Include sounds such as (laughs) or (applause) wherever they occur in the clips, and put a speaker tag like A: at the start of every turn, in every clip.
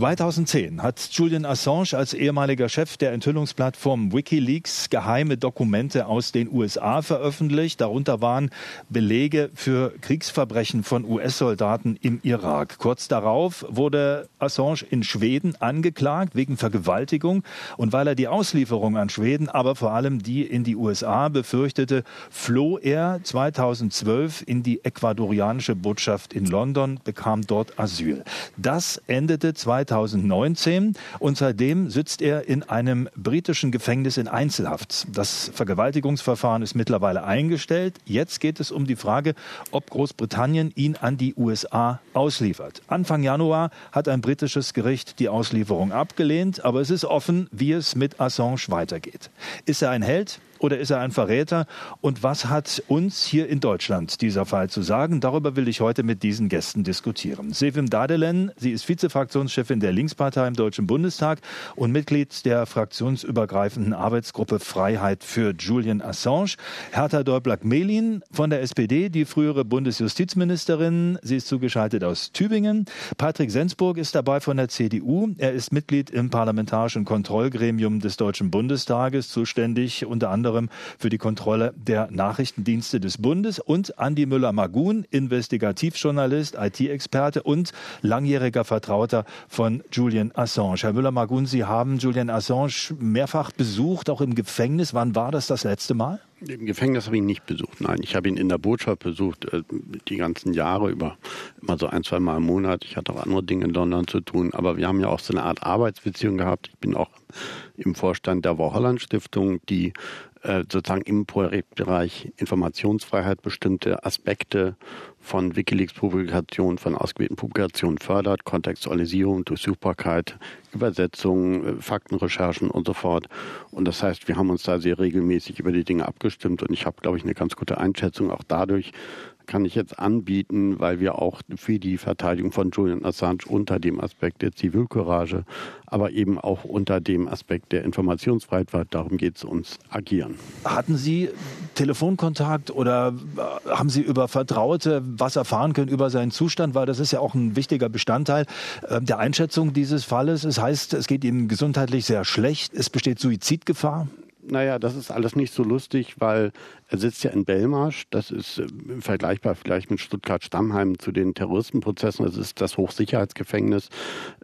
A: 2010 hat Julian Assange als ehemaliger Chef der Enthüllungsplattform Wikileaks geheime Dokumente aus den USA veröffentlicht. Darunter waren Belege für Kriegsverbrechen von US-Soldaten im Irak. Kurz darauf wurde Assange in Schweden angeklagt wegen Vergewaltigung. Und weil er die Auslieferung an Schweden, aber vor allem die in die USA befürchtete, floh er 2012 in die ecuadorianische Botschaft in London, bekam dort Asyl. Das endete 2012 2019 und seitdem sitzt er in einem britischen Gefängnis in Einzelhaft. Das Vergewaltigungsverfahren ist mittlerweile eingestellt. Jetzt geht es um die Frage, ob Großbritannien ihn an die USA ausliefert. Anfang Januar hat ein britisches Gericht die Auslieferung abgelehnt, aber es ist offen, wie es mit Assange weitergeht. Ist er ein Held? Oder ist er ein Verräter? Und was hat uns hier in Deutschland dieser Fall zu sagen? Darüber will ich heute mit diesen Gästen diskutieren. Sevim Dadelen, sie ist Vizefraktionschefin der Linkspartei im Deutschen Bundestag und Mitglied der fraktionsübergreifenden Arbeitsgruppe Freiheit für Julian Assange. Hertha Däublack-Melin von der SPD, die frühere Bundesjustizministerin. Sie ist zugeschaltet aus Tübingen. Patrick Sensburg ist dabei von der CDU. Er ist Mitglied im Parlamentarischen Kontrollgremium des Deutschen Bundestages, zuständig unter anderem anderem für die Kontrolle der Nachrichtendienste des Bundes und Andi Müller-Magun, Investigativjournalist, IT-Experte und langjähriger Vertrauter von Julian Assange. Herr Müller-Magun, Sie haben Julian Assange mehrfach besucht, auch im Gefängnis. Wann war das das letzte Mal?
B: Im Gefängnis habe ich ihn nicht besucht. Nein, ich habe ihn in der Botschaft besucht, äh, die ganzen Jahre über, immer so ein, zwei Mal im Monat. Ich hatte auch andere Dinge in London zu tun, aber wir haben ja auch so eine Art Arbeitsbeziehung gehabt. Ich bin auch im Vorstand der War Stiftung, die äh, sozusagen im Projektbereich Informationsfreiheit bestimmte Aspekte von Wikileaks-Publikationen, von ausgewählten Publikationen fördert, Kontextualisierung, Durchsuchbarkeit, Übersetzung, äh, Faktenrecherchen und so fort. Und das heißt, wir haben uns da sehr regelmäßig über die Dinge abgestimmt und ich habe, glaube ich, eine ganz gute Einschätzung auch dadurch, kann ich jetzt anbieten, weil wir auch für die Verteidigung von Julian Assange unter dem Aspekt der Zivilcourage, aber eben auch unter dem Aspekt der Informationsfreiheit, darum geht es uns, agieren.
A: Hatten Sie Telefonkontakt oder äh, haben Sie über Vertraute was erfahren können über seinen Zustand? Weil das ist ja auch ein wichtiger Bestandteil äh, der Einschätzung dieses Falles. Es heißt, es geht ihm gesundheitlich sehr schlecht. Es besteht Suizidgefahr.
B: Naja, das ist alles nicht so lustig, weil er sitzt ja in Belmarsch. Das ist äh, vergleichbar vielleicht mit Stuttgart-Stammheim zu den Terroristenprozessen. Das ist das Hochsicherheitsgefängnis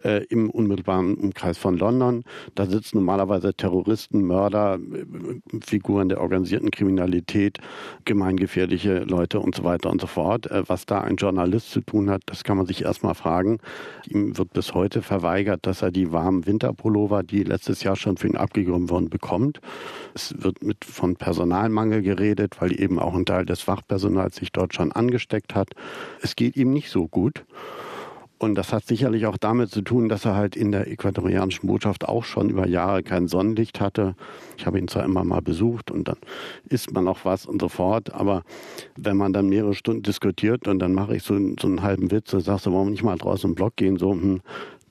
B: äh, im unmittelbaren Umkreis von London. Da sitzen normalerweise Terroristen, Mörder, äh, Figuren der organisierten Kriminalität, gemeingefährliche Leute und so weiter und so fort. Äh, was da ein Journalist zu tun hat, das kann man sich erstmal fragen. Ihm wird bis heute verweigert, dass er die warmen Winterpullover, die letztes Jahr schon für ihn abgegeben wurden, bekommt. Es wird mit von Personalmangel geredet geredet, weil eben auch ein Teil des Fachpersonals sich dort schon angesteckt hat. Es geht ihm nicht so gut. Und das hat sicherlich auch damit zu tun, dass er halt in der ecuadorianischen Botschaft auch schon über Jahre kein Sonnenlicht hatte. Ich habe ihn zwar immer mal besucht und dann isst man auch was und so fort, aber wenn man dann mehrere Stunden diskutiert und dann mache ich so, so einen halben Witz und sagst du, warum nicht mal draußen im Block gehen, so, hm,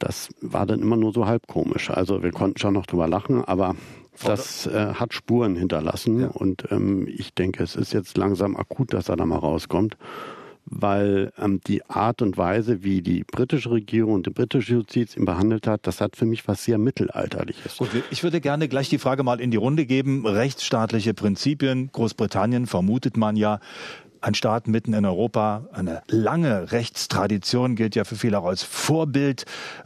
B: das war dann immer nur so halb komisch. Also wir konnten schon noch drüber lachen, aber das äh, hat Spuren hinterlassen ja. und ähm, ich denke, es ist jetzt langsam akut, dass er da mal rauskommt, weil ähm, die Art und Weise, wie die britische Regierung und die britische Justiz ihn behandelt hat, das hat für mich was sehr mittelalterliches.
A: Gut, ich würde gerne gleich die Frage mal in die Runde geben. Rechtsstaatliche Prinzipien, Großbritannien vermutet man ja, ein Staat mitten in Europa, eine lange Rechtstradition, gilt ja für viele auch als Vorbild.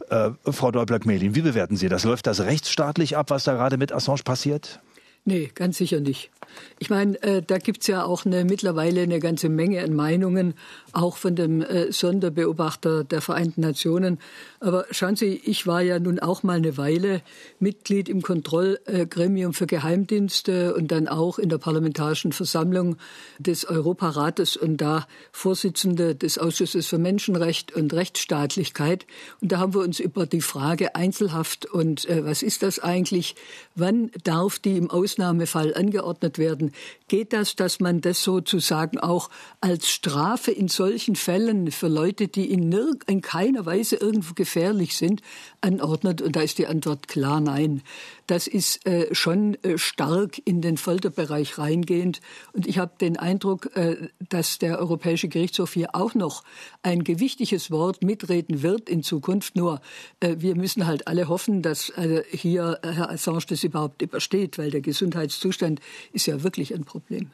A: Äh, Frau Däubler-Melin, wie bewerten Sie das? Läuft das rechtsstaatlich ab, was da gerade mit Assange passiert?
C: Nee, ganz sicher nicht. Ich meine, äh, da gibt's ja auch eine, mittlerweile eine ganze Menge an Meinungen, auch von dem äh, Sonderbeobachter der Vereinten Nationen. Aber schauen Sie, ich war ja nun auch mal eine Weile Mitglied im Kontrollgremium für Geheimdienste und dann auch in der Parlamentarischen Versammlung des Europarates und da Vorsitzende des Ausschusses für Menschenrecht und Rechtsstaatlichkeit. Und da haben wir uns über die Frage Einzelhaft und äh, was ist das eigentlich, wann darf die im Ausnahmefall angeordnet werden, geht das, dass man das sozusagen auch als Strafe in solchen Fällen für Leute, die in, in keiner Weise irgendwo gefährlich sind, anordnet? Und da ist die Antwort klar nein. Das ist äh, schon äh, stark in den Folterbereich reingehend. Und ich habe den Eindruck, äh, dass der Europäische Gerichtshof hier auch noch ein gewichtiges Wort mitreden wird in Zukunft. Nur äh, wir müssen halt alle hoffen, dass äh, hier Herr Assange das überhaupt übersteht, weil der Gesundheitszustand ist ja wirklich ein Problem.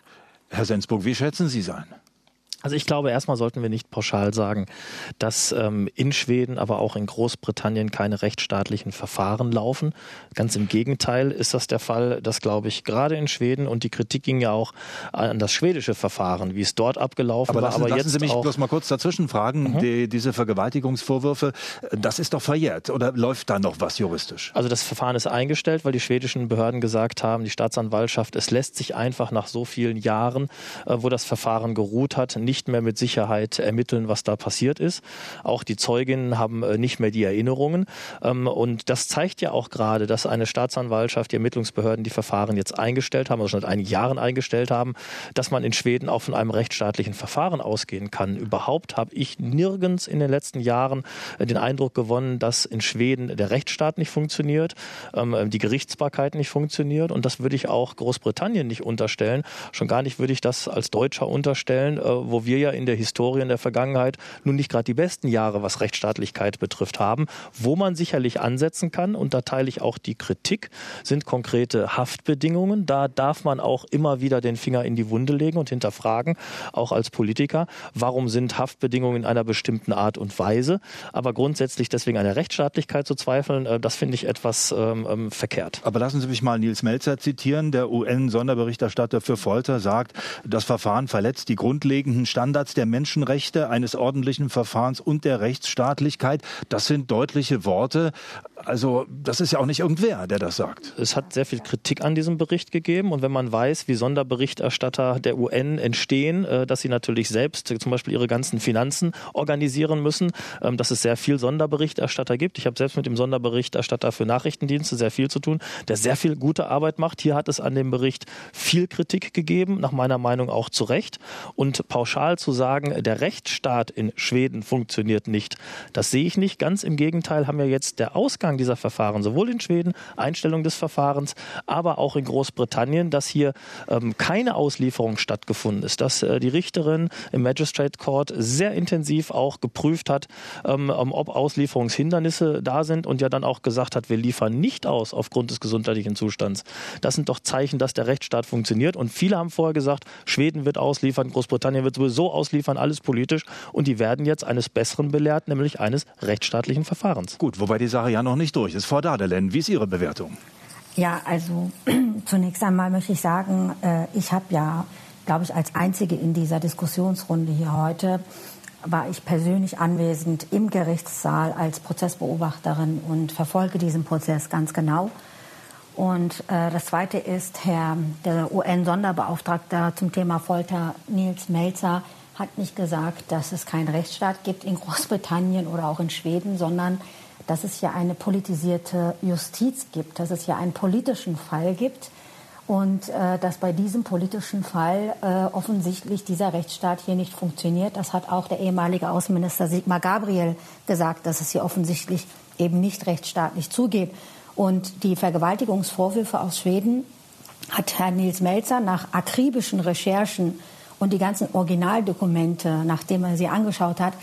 A: Herr Sensburg, wie schätzen Sie sein?
D: Also ich glaube, erstmal sollten wir nicht pauschal sagen, dass ähm, in Schweden, aber auch in Großbritannien keine rechtsstaatlichen Verfahren laufen. Ganz im Gegenteil ist das der Fall, dass, glaube ich, gerade in Schweden und die Kritik ging ja auch an das schwedische Verfahren, wie es dort abgelaufen
A: aber
D: war.
A: Lassen, aber lassen jetzt Sie mich auch bloß mal kurz dazwischen fragen. Mhm. Die, diese Vergewaltigungsvorwürfe, das ist doch verjährt oder läuft da noch was juristisch?
D: Also das Verfahren ist eingestellt, weil die schwedischen Behörden gesagt haben, die Staatsanwaltschaft, es lässt sich einfach nach so vielen Jahren, äh, wo das Verfahren geruht hat, nicht mehr mit Sicherheit ermitteln, was da passiert ist. Auch die Zeuginnen haben äh, nicht mehr die Erinnerungen. Ähm, und das zeigt ja auch gerade, dass eine Staatsanwaltschaft, die Ermittlungsbehörden die Verfahren jetzt eingestellt haben, also schon seit einigen Jahren eingestellt haben, dass man in Schweden auch von einem rechtsstaatlichen Verfahren ausgehen kann. Überhaupt habe ich nirgends in den letzten Jahren äh, den Eindruck gewonnen, dass in Schweden der Rechtsstaat nicht funktioniert, ähm, die Gerichtsbarkeit nicht funktioniert. Und das würde ich auch Großbritannien nicht unterstellen. Schon gar nicht würde ich das als Deutscher unterstellen, äh, wo wo wir ja in der Historie in der Vergangenheit nun nicht gerade die besten Jahre, was Rechtsstaatlichkeit betrifft, haben. Wo man sicherlich ansetzen kann, und da teile ich auch die Kritik, sind konkrete Haftbedingungen. Da darf man auch immer wieder den Finger in die Wunde legen und hinterfragen, auch als Politiker, warum sind Haftbedingungen in einer bestimmten Art und Weise. Aber grundsätzlich deswegen eine Rechtsstaatlichkeit zu zweifeln, äh, das finde ich etwas ähm, ähm, verkehrt.
A: Aber lassen Sie mich mal Nils Melzer zitieren. Der UN-Sonderberichterstatter für Folter sagt, das Verfahren verletzt die grundlegenden Standards der Menschenrechte, eines ordentlichen Verfahrens und der Rechtsstaatlichkeit. Das sind deutliche Worte. Also das ist ja auch nicht irgendwer, der das sagt.
D: Es hat sehr viel Kritik an diesem Bericht gegeben. Und wenn man weiß, wie Sonderberichterstatter der UN entstehen, äh, dass sie natürlich selbst zum Beispiel ihre ganzen Finanzen organisieren müssen, ähm, dass es sehr viel Sonderberichterstatter gibt. Ich habe selbst mit dem Sonderberichterstatter für Nachrichtendienste sehr viel zu tun, der sehr viel gute Arbeit macht. Hier hat es an dem Bericht viel Kritik gegeben, nach meiner Meinung auch zu Recht. Und pauschal zu sagen, der Rechtsstaat in Schweden funktioniert nicht, das sehe ich nicht. Ganz im Gegenteil haben wir jetzt der Ausgang Ausgang dieser Verfahren, sowohl in Schweden, Einstellung des Verfahrens, aber auch in Großbritannien, dass hier ähm, keine Auslieferung stattgefunden ist, dass äh, die Richterin im Magistrate Court sehr intensiv auch geprüft hat, ähm, ähm, ob Auslieferungshindernisse da sind und ja dann auch gesagt hat, wir liefern nicht aus aufgrund des gesundheitlichen Zustands. Das sind doch Zeichen, dass der Rechtsstaat funktioniert. Und viele haben vorher gesagt, Schweden wird ausliefern, Großbritannien wird sowieso ausliefern, alles politisch. Und die werden jetzt eines Besseren belehrt, nämlich eines rechtsstaatlichen Verfahrens.
A: Gut, wobei die Sache ja noch nicht durch ist. Frau Dadelen, wie ist Ihre Bewertung?
E: Ja, also (clears throat) zunächst einmal möchte ich sagen, äh, ich habe ja, glaube ich, als Einzige in dieser Diskussionsrunde hier heute war ich persönlich anwesend im Gerichtssaal als Prozessbeobachterin und verfolge diesen Prozess ganz genau. Und äh, das Zweite ist, Herr der UN-Sonderbeauftragte zum Thema Folter Nils Melzer hat nicht gesagt, dass es keinen Rechtsstaat gibt in Großbritannien oder auch in Schweden, sondern dass es hier eine politisierte Justiz gibt, dass es hier einen politischen Fall gibt und äh, dass bei diesem politischen Fall äh, offensichtlich dieser Rechtsstaat hier nicht funktioniert. Das hat auch der ehemalige Außenminister Sigmar Gabriel gesagt, dass es hier offensichtlich eben nicht rechtsstaatlich zugeht. Und die Vergewaltigungsvorwürfe aus Schweden hat Herr Nils Melzer nach akribischen Recherchen und die ganzen Originaldokumente, nachdem er sie angeschaut hat,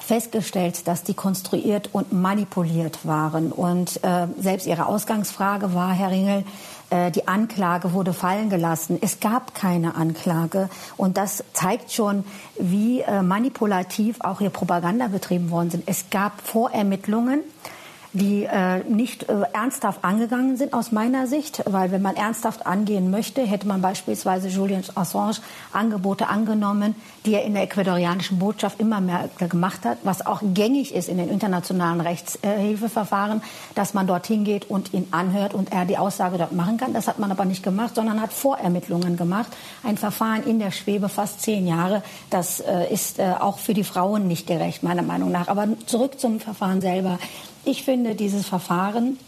E: festgestellt, dass die konstruiert und manipuliert waren. Und äh, selbst Ihre Ausgangsfrage war, Herr Ringel, äh, die Anklage wurde fallen gelassen. Es gab keine Anklage. Und das zeigt schon, wie äh, manipulativ auch hier Propaganda betrieben worden sind. Es gab Vorermittlungen die äh, nicht äh, ernsthaft angegangen sind aus meiner Sicht, weil wenn man ernsthaft angehen möchte, hätte man beispielsweise Julian Assange Angebote angenommen, die er in der ecuadorianischen Botschaft immer mehr gemacht hat, was auch gängig ist in den internationalen Rechtshilfeverfahren, dass man dorthin geht und ihn anhört und er die Aussage dort machen kann. Das hat man aber nicht gemacht, sondern hat Vorermittlungen gemacht. Ein Verfahren in der Schwebe fast zehn Jahre. Das äh, ist äh, auch für die Frauen nicht gerecht, meiner Meinung nach. Aber zurück zum Verfahren selber. Ich finde, dieses Verfahren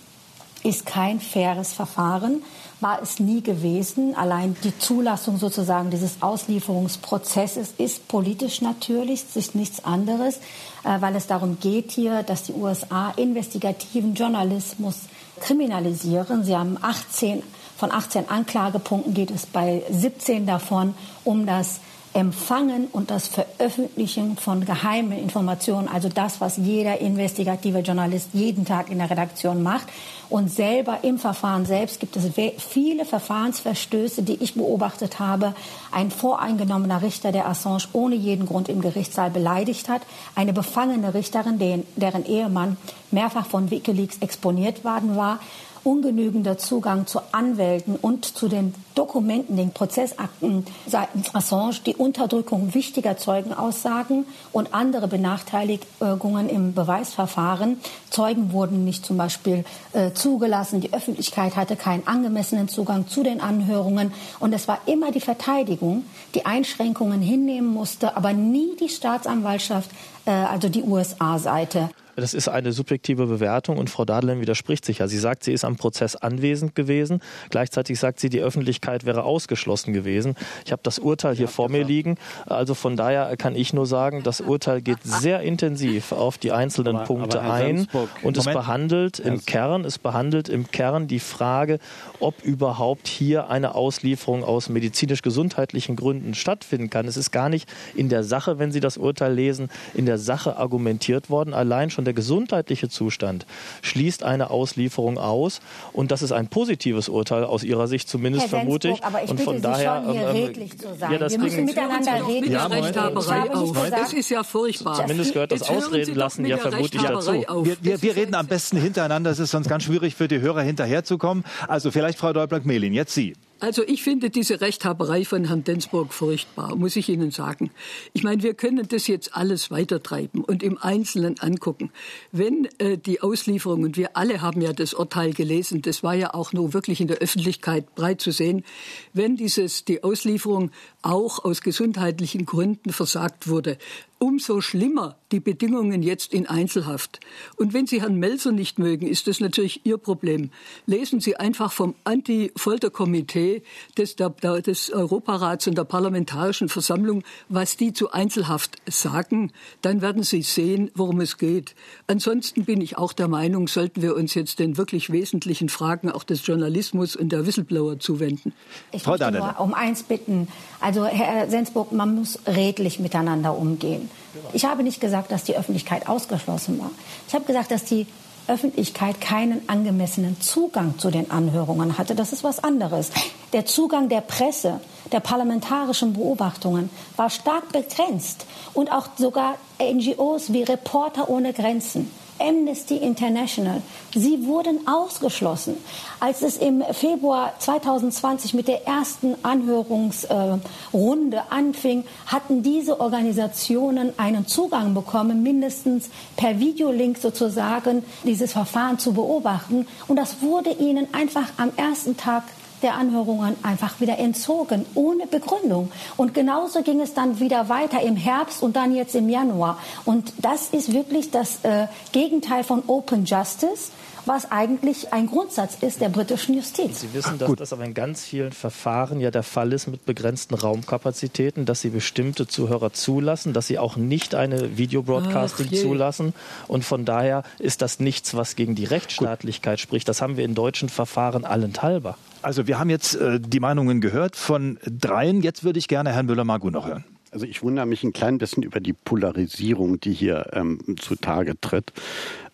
E: ist kein faires Verfahren, war es nie gewesen. Allein die Zulassung sozusagen dieses Auslieferungsprozesses ist politisch natürlich, ist nichts anderes, äh, weil es darum geht hier, dass die USA investigativen Journalismus kriminalisieren. Sie haben 18, von 18 Anklagepunkten geht es bei 17 davon um das Empfangen und das Veröffentlichen von geheimen Informationen, also das, was jeder investigative Journalist jeden Tag in der Redaktion macht. Und selber im Verfahren selbst gibt es viele Verfahrensverstöße, die ich beobachtet habe. Ein voreingenommener Richter, der Assange ohne jeden Grund im Gerichtssaal beleidigt hat. Eine befangene Richterin, deren Ehemann mehrfach von Wikileaks exponiert worden war ungenügender Zugang zu Anwälten und zu den Dokumenten, den Prozessakten seitens Assange, die Unterdrückung wichtiger Zeugenaussagen und andere Benachteiligungen im Beweisverfahren. Zeugen wurden nicht zum Beispiel äh, zugelassen, die Öffentlichkeit hatte keinen angemessenen Zugang zu den Anhörungen und es war immer die Verteidigung, die Einschränkungen hinnehmen musste, aber nie die Staatsanwaltschaft, äh, also die USA-Seite.
D: Das ist eine subjektive Bewertung und Frau Dadelin widerspricht sich ja. Sie sagt, sie ist am Prozess anwesend gewesen. Gleichzeitig sagt sie, die Öffentlichkeit wäre ausgeschlossen gewesen. Ich habe das Urteil hier ja, vor mir liegen. Also von daher kann ich nur sagen, das Urteil geht sehr intensiv auf die einzelnen aber, Punkte aber ein und Moment. es behandelt im Kern, es behandelt im Kern die Frage, ob überhaupt hier eine Auslieferung aus medizinisch-gesundheitlichen Gründen stattfinden kann. Es ist gar nicht in der Sache, wenn Sie das Urteil lesen, in der Sache argumentiert worden. Allein schon der gesundheitliche Zustand schließt eine Auslieferung aus. Und das ist ein positives Urteil aus Ihrer Sicht zumindest, Herr vermute ich.
E: Aber ich
D: und
E: von Sie daher, schon, hier ähm, ähm, redlich zu sein. Ja, das Wir müssen miteinander reden. Ja,
C: Rechthaberei auf. Das ist ja furchtbar.
D: Zumindest gehört das Ausreden lassen ja vermutlich dazu.
A: Wir, wir, wir reden am besten hintereinander. Es ist sonst ganz schwierig für die Hörer hinterherzukommen. Also vielleicht Frau Däubler-Melin, jetzt Sie.
C: Also ich finde diese Rechthaberei von Herrn Densburg furchtbar, muss ich Ihnen sagen. Ich meine, wir können das jetzt alles weitertreiben und im Einzelnen angucken. Wenn äh, die Auslieferung, und wir alle haben ja das Urteil gelesen, das war ja auch nur wirklich in der Öffentlichkeit breit zu sehen, wenn dieses, die Auslieferung auch aus gesundheitlichen Gründen versagt wurde, umso schlimmer die Bedingungen jetzt in Einzelhaft. Und wenn Sie Herrn Melzer nicht mögen, ist das natürlich Ihr Problem. Lesen Sie einfach vom Anti-Folter-Komitee des, des Europarats und der Parlamentarischen Versammlung, was die zu Einzelhaft sagen. Dann werden Sie sehen, worum es geht. Ansonsten bin ich auch der Meinung, sollten wir uns jetzt den wirklich wesentlichen Fragen auch des Journalismus und der Whistleblower zuwenden.
E: Ich möchte nur um eins bitten. Also, Herr Sensburg, man muss redlich miteinander umgehen. Ich habe nicht gesagt, dass die Öffentlichkeit ausgeschlossen war. Ich habe gesagt, dass die Öffentlichkeit keinen angemessenen Zugang zu den Anhörungen hatte. Das ist was anderes. Der Zugang der Presse, der parlamentarischen Beobachtungen war stark begrenzt. Und auch sogar NGOs wie Reporter ohne Grenzen Amnesty International. Sie wurden ausgeschlossen. Als es im Februar 2020 mit der ersten Anhörungsrunde anfing, hatten diese Organisationen einen Zugang bekommen, mindestens per Videolink sozusagen dieses Verfahren zu beobachten. Und das wurde ihnen einfach am ersten Tag der Anhörungen einfach wieder entzogen, ohne Begründung. Und genauso ging es dann wieder weiter im Herbst und dann jetzt im Januar. Und das ist wirklich das äh, Gegenteil von Open Justice was eigentlich ein Grundsatz ist der britischen Justiz.
D: Sie wissen, dass das aber in ganz vielen Verfahren ja der Fall ist mit begrenzten Raumkapazitäten, dass Sie bestimmte Zuhörer zulassen, dass Sie auch nicht eine Videobroadcasting zulassen. Und von daher ist das nichts, was gegen die Rechtsstaatlichkeit Gut. spricht. Das haben wir in deutschen Verfahren allenthalber.
A: Also wir haben jetzt äh, die Meinungen gehört von dreien. Jetzt würde ich gerne Herrn Müller-Magu noch hören.
B: Also ich wundere mich ein klein bisschen über die Polarisierung, die hier ähm, zutage tritt.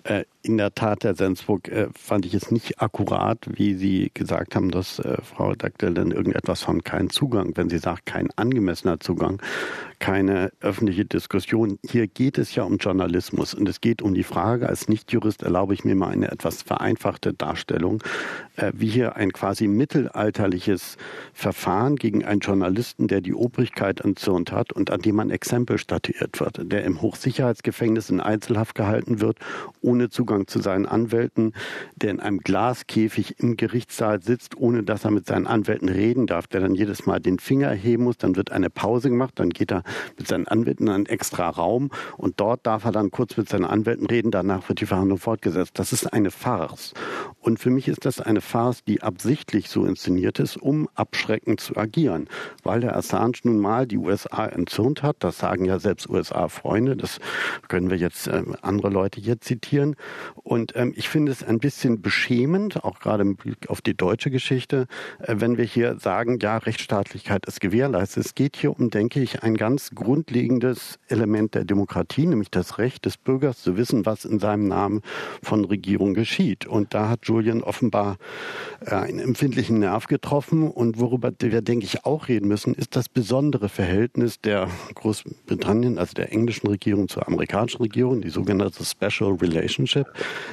B: Äh, in der Tat, Herr Sensburg, äh, fand ich es nicht akkurat, wie Sie gesagt haben, dass äh, Frau Dagdel dann irgendetwas von keinen Zugang, wenn sie sagt, kein angemessener Zugang, keine öffentliche Diskussion. Hier geht es ja um Journalismus und es geht um die Frage, als Nichtjurist erlaube ich mir mal eine etwas vereinfachte Darstellung, äh, wie hier ein quasi mittelalterliches Verfahren gegen einen Journalisten, der die Obrigkeit entzürnt hat und an dem ein Exempel statuiert wird, der im Hochsicherheitsgefängnis in Einzelhaft gehalten wird, ohne Zugang zu seinen Anwälten, der in einem Glaskäfig im Gerichtssaal sitzt, ohne dass er mit seinen Anwälten reden darf, der dann jedes Mal den Finger heben muss, dann wird eine Pause gemacht, dann geht er mit seinen Anwälten einen extra Raum und dort darf er dann kurz mit seinen Anwälten reden, danach wird die Verhandlung fortgesetzt. Das ist eine Farce. Und für mich ist das eine Farce, die absichtlich so inszeniert ist, um abschreckend zu agieren. Weil der Assange nun mal die USA entzürnt hat, das sagen ja selbst USA-Freunde, das können wir jetzt äh, andere Leute hier zitieren. Und ähm, ich finde es ein bisschen beschämend, auch gerade im Blick auf die deutsche Geschichte, äh, wenn wir hier sagen, ja, Rechtsstaatlichkeit ist gewährleistet. Es geht hier um, denke ich, ein ganz grundlegendes Element der Demokratie, nämlich das Recht des Bürgers zu wissen, was in seinem Namen von Regierung geschieht. Und da hat Julian offenbar äh, einen empfindlichen Nerv getroffen. Und worüber wir, denke ich, auch reden müssen, ist das besondere Verhältnis der Großbritannien, also der englischen Regierung zur amerikanischen Regierung, die sogenannte Special Relationship.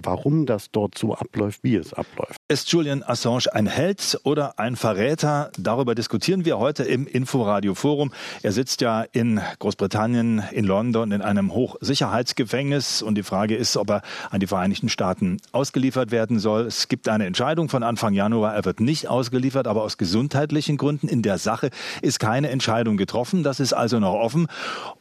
B: Warum das dort so abläuft, wie es abläuft.
A: Ist Julian Assange ein Held oder ein Verräter? Darüber diskutieren wir heute im Inforadio Forum. Er sitzt ja in Großbritannien, in London, in einem Hochsicherheitsgefängnis. Und die Frage ist, ob er an die Vereinigten Staaten ausgeliefert werden soll. Es gibt eine Entscheidung von Anfang Januar. Er wird nicht ausgeliefert, aber aus gesundheitlichen Gründen. In der Sache ist keine Entscheidung getroffen. Das ist also noch offen.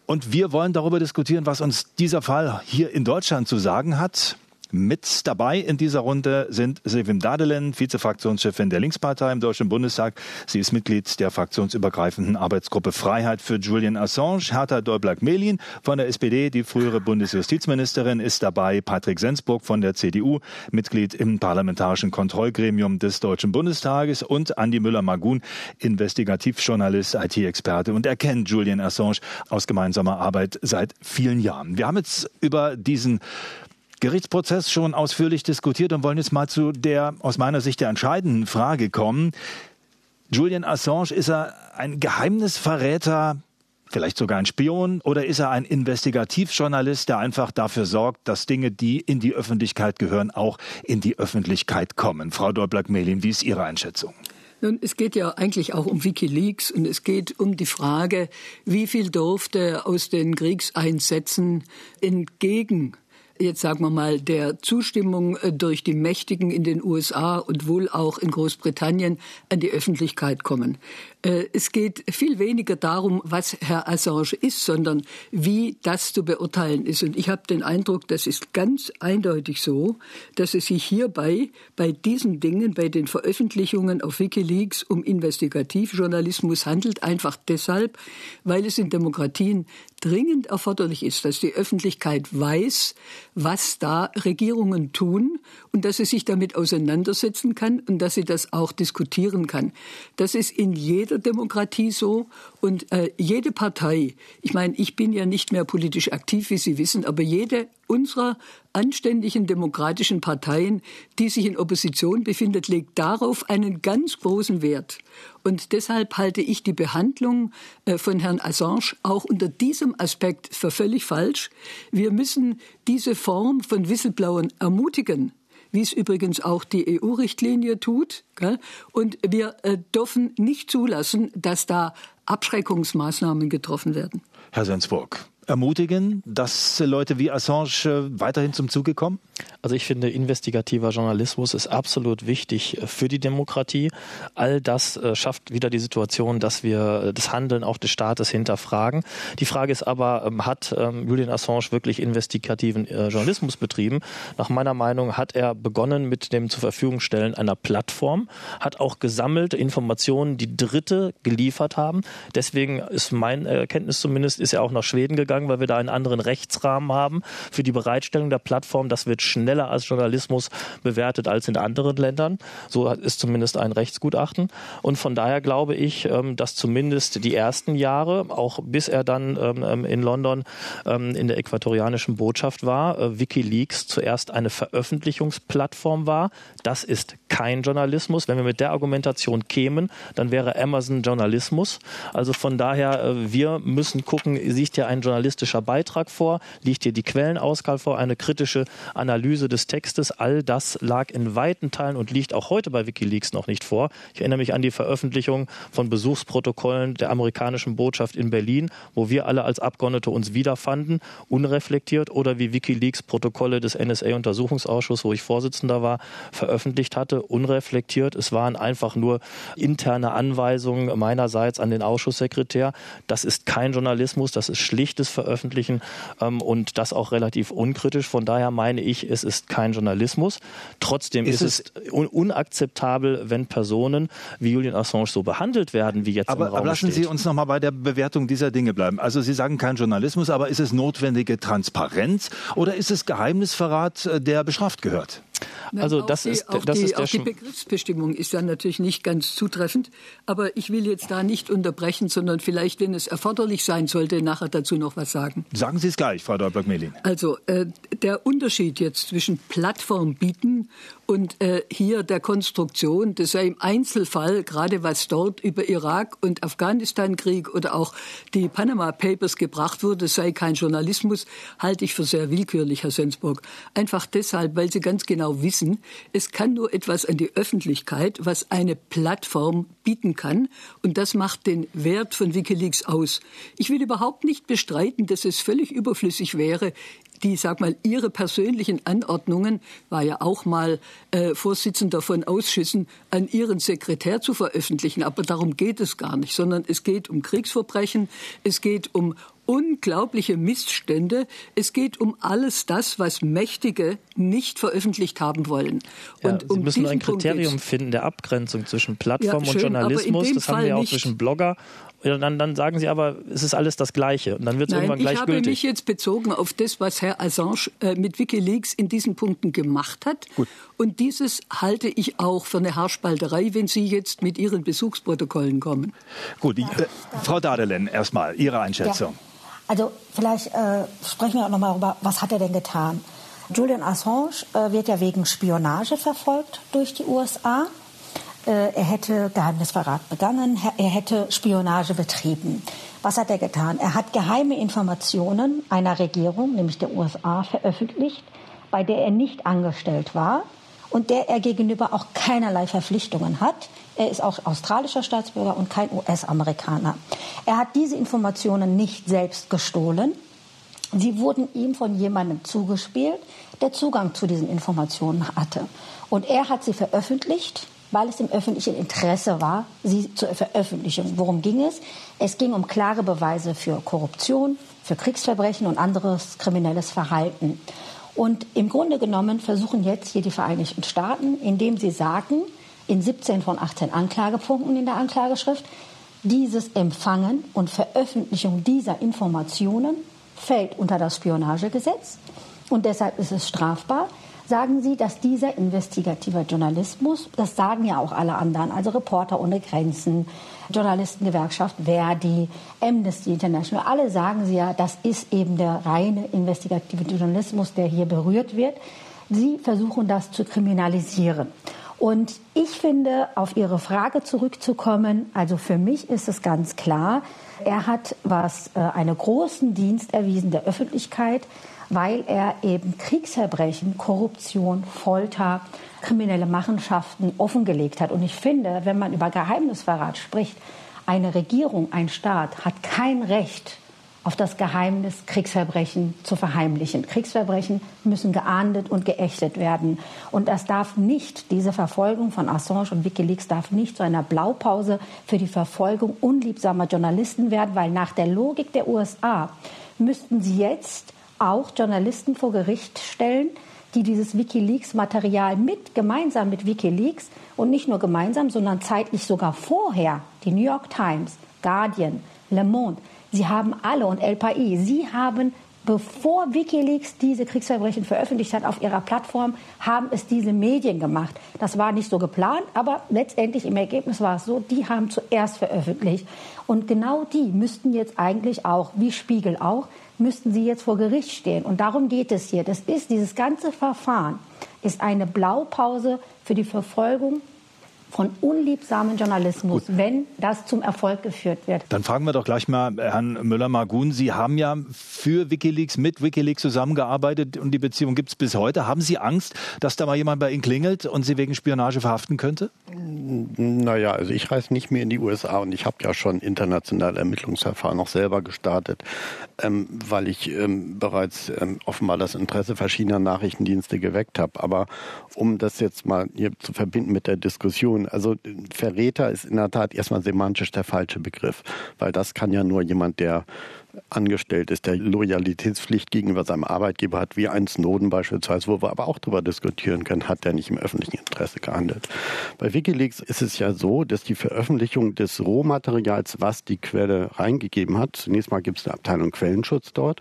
A: Und wir wollen darüber diskutieren, was uns dieser Fall hier in Deutschland zu sagen hat. Mit dabei in dieser Runde sind Sevim Dadelen, Vizefraktionschefin der Linkspartei im Deutschen Bundestag. Sie ist Mitglied der fraktionsübergreifenden Arbeitsgruppe Freiheit für Julian Assange. Hertha Däubler-Melin von der SPD, die frühere Bundesjustizministerin, ist dabei. Patrick Sensburg von der CDU, Mitglied im Parlamentarischen Kontrollgremium des Deutschen Bundestages und Andi Müller-Magun, Investigativjournalist, IT-Experte und er kennt Julian Assange aus gemeinsamer Arbeit seit vielen Jahren. Wir haben jetzt über diesen Gerichtsprozess schon ausführlich diskutiert und wollen jetzt mal zu der aus meiner Sicht der entscheidenden Frage kommen. Julian Assange, ist er ein Geheimnisverräter, vielleicht sogar ein Spion, oder ist er ein Investigativjournalist, der einfach dafür sorgt, dass Dinge, die in die Öffentlichkeit gehören, auch in die Öffentlichkeit kommen? Frau Dolblack-Melin, wie ist Ihre Einschätzung?
C: Nun, es geht ja eigentlich auch um Wikileaks und es geht um die Frage, wie viel durfte aus den Kriegseinsätzen entgegen jetzt sagen wir mal, der Zustimmung äh, durch die Mächtigen in den USA und wohl auch in Großbritannien an die Öffentlichkeit kommen. Äh, es geht viel weniger darum, was Herr Assange ist, sondern wie das zu beurteilen ist. Und ich habe den Eindruck, das ist ganz eindeutig so, dass es sich hierbei bei diesen Dingen, bei den Veröffentlichungen auf Wikileaks um Investigativjournalismus handelt, einfach deshalb, weil es in Demokratien dringend erforderlich ist, dass die Öffentlichkeit weiß, was da Regierungen tun und dass sie sich damit auseinandersetzen kann und dass sie das auch diskutieren kann. Das ist in jeder Demokratie so und äh, jede Partei, ich meine, ich bin ja nicht mehr politisch aktiv, wie Sie wissen, aber jede unserer anständigen demokratischen Parteien, die sich in Opposition befindet, legt darauf einen ganz großen Wert. Und deshalb halte ich die Behandlung äh, von Herrn Assange auch unter diesem Aspekt für völlig falsch. Wir müssen diese Form von Whistleblowern ermutigen wie es übrigens auch die EU-Richtlinie tut. Und wir äh, dürfen nicht zulassen, dass da Abschreckungsmaßnahmen getroffen werden.
A: Herr Sensburg, ermutigen, dass Leute wie Assange äh, weiterhin zum Zuge kommen?
D: Also ich finde, investigativer Journalismus ist absolut wichtig äh, für die Demokratie. All das äh, schafft wieder die Situation, dass wir das Handeln auch des Staates hinterfragen. Die Frage ist aber, ähm, hat ähm, Julian Assange wirklich investigativen Journalismus betrieben? Nach meiner Meinung hat er begonnen mit dem zur Verfügung stellen einer Plattform, hat auch gesammelt Informationen, die Dritte geliefert haben. Deswegen ist mein Erkenntnis zumindest, ist er auch nach Schweden gegangen gegangen, weil wir da einen anderen Rechtsrahmen haben für die Bereitstellung der Plattform. Das wird schneller als Journalismus bewertet als in anderen Ländern. So ist zumindest ein Rechtsgutachten. Und von daher glaube ich, ähm, dass zumindest die ersten Jahre, auch bis er dann ähm, ähm, in London in der äquatorianischen Botschaft war, äh, Wikileaks zuerst eine Veröffentlichungsplattform war. Das ist kein Journalismus. Wenn wir mit der Argumentation kämen, dann wäre Amazon Journalismus. Also von daher, äh, wir müssen gucken, sieht ja ein journalistischer Beitrag vor, liegt hier die Quellenausgabe vor, eine kritische Analyse des Textes. All das lag in weiten Teilen und liegt auch heute bei Wikileaks noch nicht vor. Ich erinnere mich an die Veröffentlichung von Besuchsprotokollen der amerikanischen Botschaft in Berlin, wo wir alle als Abgeordnete uns wiederfanden, unreflektiert oder wie Wikileaks Protokolle des NSA-Untersuchungsausschusses, wo ich Vorsitzender war, veröffentlicht hatte Unreflektiert. Es waren einfach nur interne Anweisungen meinerseits an den Ausschusssekretär. Das ist kein Journalismus, das ist schlichtes Veröffentlichen ähm, und das auch relativ unkritisch. Von daher meine ich, es ist kein Journalismus. Trotzdem ist, ist es un unakzeptabel, wenn Personen wie Julian Assange so behandelt werden, wie jetzt
A: aber,
D: im Raum
A: Aber lassen
D: steht.
A: Sie uns noch mal bei der Bewertung dieser Dinge bleiben. Also Sie sagen kein Journalismus, aber ist es notwendige Transparenz oder ist es Geheimnisverrat, äh, der bestraft gehört?
D: Also das
C: die,
D: ist,
C: auch
D: das
C: die,
D: ist der
C: auch die Begriffsbestimmung ist ja natürlich nicht ganz zutreffend. Aber ich will jetzt da nicht unterbrechen, sondern vielleicht, wenn es erforderlich sein sollte, nachher dazu noch was sagen.
A: Sagen Sie es gleich, Frau Dolberg-Melin.
C: Also äh, der Unterschied jetzt zwischen Plattform bieten und äh, hier der Konstruktion, das sei im Einzelfall, gerade was dort über Irak und Afghanistan-Krieg oder auch die Panama Papers gebracht wurde, sei kein Journalismus, halte ich für sehr willkürlich, Herr Sensburg. Einfach deshalb, weil Sie ganz genau wissen, es kann nur etwas an die Öffentlichkeit, was eine Plattform bieten kann. Und das macht den Wert von Wikileaks aus. Ich will überhaupt nicht bestreiten, dass es völlig überflüssig wäre, die, sag mal, ihre persönlichen Anordnungen, war ja auch mal äh, Vorsitzender von Ausschüssen, an ihren Sekretär zu veröffentlichen. Aber darum geht es gar nicht, sondern es geht um Kriegsverbrechen, es geht um unglaubliche Missstände. Es geht um alles das, was Mächtige nicht veröffentlicht haben wollen.
D: Ja, und Sie um müssen ein Kriterium finden der Abgrenzung zwischen Plattform ja, schön, und Journalismus. Das Fall haben wir auch zwischen Blogger dann, dann, sagen Sie aber, es ist alles das Gleiche. Und dann wird es irgendwann gleichgültig.
C: Ich habe mich jetzt bezogen auf das, was Herr Assange äh, mit Wikileaks in diesen Punkten gemacht hat. Gut. Und dieses halte ich auch für eine Haarspalterei, wenn Sie jetzt mit Ihren Besuchsprotokollen kommen.
A: Gut, die, äh, Frau Dadelen, erstmal Ihre Einschätzung. Ja.
E: Also vielleicht äh, sprechen wir auch noch mal darüber, was hat er denn getan? Julian Assange äh, wird ja wegen Spionage verfolgt durch die USA. Äh, er hätte Geheimnisverrat begangen, er hätte Spionage betrieben. Was hat er getan? Er hat geheime Informationen einer Regierung, nämlich der USA, veröffentlicht, bei der er nicht angestellt war und der er gegenüber auch keinerlei Verpflichtungen hat. Er ist auch australischer Staatsbürger und kein US-Amerikaner. Er hat diese Informationen nicht selbst gestohlen. Sie wurden ihm von jemandem zugespielt, der Zugang zu diesen Informationen hatte. Und er hat sie veröffentlicht, weil es im öffentlichen Interesse war, sie zu veröffentlichen. Worum ging es? Es ging um klare Beweise für Korruption, für Kriegsverbrechen und anderes kriminelles Verhalten. Und im Grunde genommen versuchen jetzt hier die Vereinigten Staaten, indem sie sagen, in 17 von 18 Anklagepunkten in der Anklageschrift. Dieses Empfangen und Veröffentlichung dieser Informationen fällt unter das Spionagegesetz und deshalb ist es strafbar. Sagen Sie, dass dieser investigative Journalismus, das sagen ja auch alle anderen, also Reporter ohne Grenzen, Journalistengewerkschaft Verdi, Amnesty International, alle sagen Sie ja, das ist eben der reine investigative Journalismus, der hier berührt wird. Sie versuchen das zu kriminalisieren. Und ich finde, auf Ihre Frage zurückzukommen, also für mich ist es ganz klar, er hat was äh, einen großen Dienst erwiesen der Öffentlichkeit, weil er eben Kriegsverbrechen, Korruption, Folter, kriminelle Machenschaften offengelegt hat. Und ich finde, wenn man über Geheimnisverrat spricht, eine Regierung, ein Staat hat kein Recht, auf das Geheimnis Kriegsverbrechen zu verheimlichen. Kriegsverbrechen müssen geahndet und geächtet werden. Und das darf nicht, diese Verfolgung von Assange und Wikileaks darf nicht zu einer Blaupause für die Verfolgung unliebsamer Journalisten werden, weil nach der Logik der USA müssten sie jetzt auch Journalisten vor Gericht stellen, die dieses Wikileaks-Material mit, gemeinsam mit Wikileaks und nicht nur gemeinsam, sondern zeitlich sogar vorher, die New York Times, Guardian, Le Monde, Sie haben alle und El País, Sie haben bevor Wikileaks diese Kriegsverbrechen veröffentlicht hat auf ihrer Plattform, haben es diese Medien gemacht. Das war nicht so geplant, aber letztendlich im Ergebnis war es so, die haben zuerst veröffentlicht. Und genau die müssten jetzt eigentlich auch, wie Spiegel auch, müssten sie jetzt vor Gericht stehen. Und darum geht es hier. Das ist, dieses ganze Verfahren ist eine Blaupause für die Verfolgung von unliebsamen Journalismus, Gut. wenn das zum Erfolg geführt wird.
A: Dann fragen wir doch gleich mal Herrn Müller-Magun. Sie haben ja für Wikileaks, mit Wikileaks zusammengearbeitet und die Beziehung gibt es bis heute. Haben Sie Angst, dass da mal jemand bei Ihnen klingelt und Sie wegen Spionage verhaften könnte?
B: Naja, also ich reise nicht mehr in die USA und ich habe ja schon internationale Ermittlungsverfahren noch selber gestartet, ähm, weil ich ähm, bereits ähm, offenbar das Interesse verschiedener Nachrichtendienste geweckt habe. Aber um das jetzt mal hier zu verbinden mit der Diskussion, also Verräter ist in der Tat erstmal semantisch der falsche Begriff, weil das kann ja nur jemand, der angestellt ist, der Loyalitätspflicht gegenüber seinem Arbeitgeber hat, wie ein Snowden beispielsweise, wo wir aber auch darüber diskutieren können, hat der nicht im öffentlichen Interesse gehandelt. Bei Wikileaks ist es ja so, dass die Veröffentlichung des Rohmaterials, was die Quelle reingegeben hat, zunächst mal gibt es eine Abteilung Quellenschutz dort,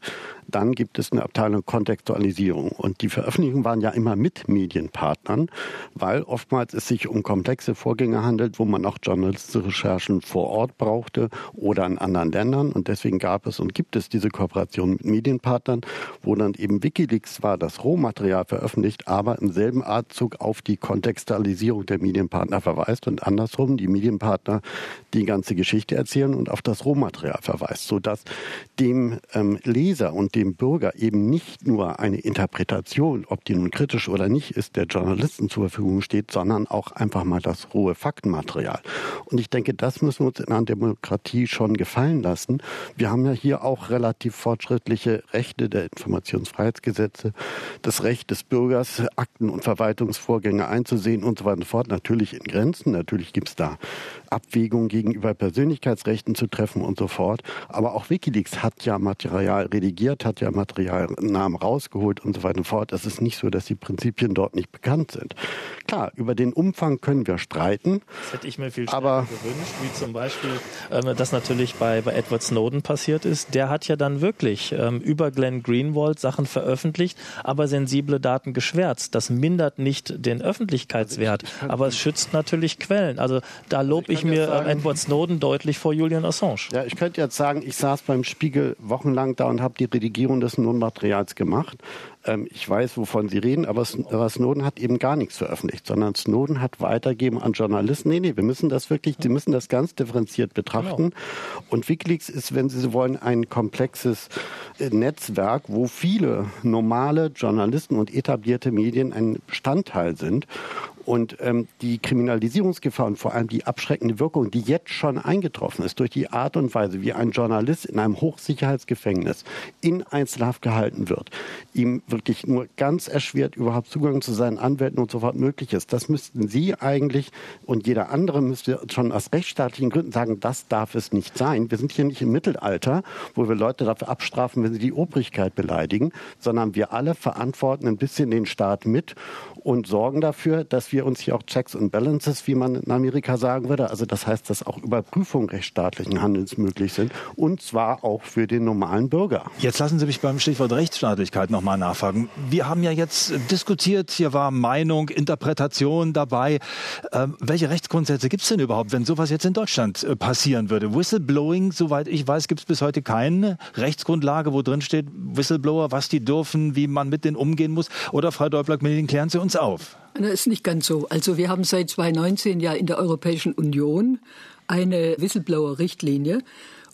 B: dann gibt es eine Abteilung Kontextualisierung. Und die Veröffentlichungen waren ja immer mit Medienpartnern, weil oftmals es sich um komplexe Vorgänge handelt, wo man auch journalistische Recherchen vor Ort brauchte oder in anderen Ländern. Und deswegen gab es und gibt es diese Kooperation mit Medienpartnern, wo dann eben Wikileaks zwar das Rohmaterial veröffentlicht, aber im selben Atemzug auf die Kontextualisierung der Medienpartner verweist und andersrum die Medienpartner die ganze Geschichte erzählen und auf das Rohmaterial verweist, sodass dem ähm, Leser und dem Bürger eben nicht nur eine Interpretation, ob die nun kritisch oder nicht ist, der Journalisten zur Verfügung steht, sondern auch einfach mal das rohe Faktenmaterial. Und ich denke, das müssen wir uns in einer Demokratie schon gefallen lassen. Wir haben ja hier auch relativ fortschrittliche Rechte der Informationsfreiheitsgesetze, das Recht des Bürgers, Akten und Verwaltungsvorgänge einzusehen und so weiter und so fort. Natürlich in Grenzen, natürlich gibt es da Abwägungen gegenüber Persönlichkeitsrechten zu treffen und so fort. Aber auch Wikileaks hat ja Material redigiert, hat ja Materialnamen rausgeholt und so weiter und fort. Es ist nicht so, dass die Prinzipien dort nicht bekannt sind. Klar, über den Umfang können wir streiten.
D: Das hätte ich mir viel stärker gewünscht, wie zum Beispiel, ähm, das natürlich bei, bei Edward Snowden passiert ist der hat ja dann wirklich ähm, über Glenn Greenwald Sachen veröffentlicht, aber sensible Daten geschwärzt. Das mindert nicht den Öffentlichkeitswert, aber es schützt natürlich Quellen. Also da lobe also ich, ich mir sagen, Edward Snowden deutlich vor Julian Assange.
B: Ja, ich könnte jetzt sagen, ich saß beim Spiegel wochenlang da und habe die Redigierung des Nun-Materials gemacht. Ähm, ich weiß, wovon Sie reden, aber, aber, Snowden hat eben gar nichts veröffentlicht, sondern Snowden hat weitergeben an Journalisten. Nee, nee, wir müssen das wirklich, Sie müssen das ganz differenziert betrachten. Genau. Und Wikileaks ist, wenn Sie so wollen, ein komplexes äh, Netzwerk, wo viele normale Journalisten und etablierte Medien ein Bestandteil sind. Und ähm, die Kriminalisierungsgefahr und vor allem die abschreckende Wirkung, die jetzt schon eingetroffen ist, durch die Art und Weise, wie ein Journalist in einem Hochsicherheitsgefängnis in Einzelhaft gehalten wird, ihm wirklich nur ganz erschwert überhaupt Zugang zu seinen Anwälten und so fort möglich ist, das müssten Sie eigentlich und jeder andere müsste schon aus rechtsstaatlichen Gründen sagen, das darf es nicht sein. Wir sind hier nicht im Mittelalter, wo wir Leute dafür abstrafen, wenn sie die Obrigkeit beleidigen, sondern wir alle verantworten ein bisschen den Staat mit und sorgen dafür, dass wir uns hier auch Checks and Balances, wie man in Amerika sagen würde, also das heißt, dass auch Überprüfungen rechtsstaatlichen Handels möglich sind und zwar auch für den normalen Bürger.
A: Jetzt lassen Sie mich beim Stichwort Rechtsstaatlichkeit nochmal nachfragen. Wir haben ja jetzt diskutiert, hier war Meinung, Interpretation dabei. Ähm, welche Rechtsgrundsätze gibt es denn überhaupt, wenn sowas jetzt in Deutschland äh, passieren würde? Whistleblowing, soweit ich weiß, gibt es bis heute keine Rechtsgrundlage, wo drin steht, Whistleblower, was die dürfen, wie man mit denen umgehen muss. Oder Frau Däubler-Medien, klären Sie uns auf.
C: Das ist nicht ganz so. Also wir haben seit 2019 ja in der Europäischen Union eine Whistleblower-Richtlinie.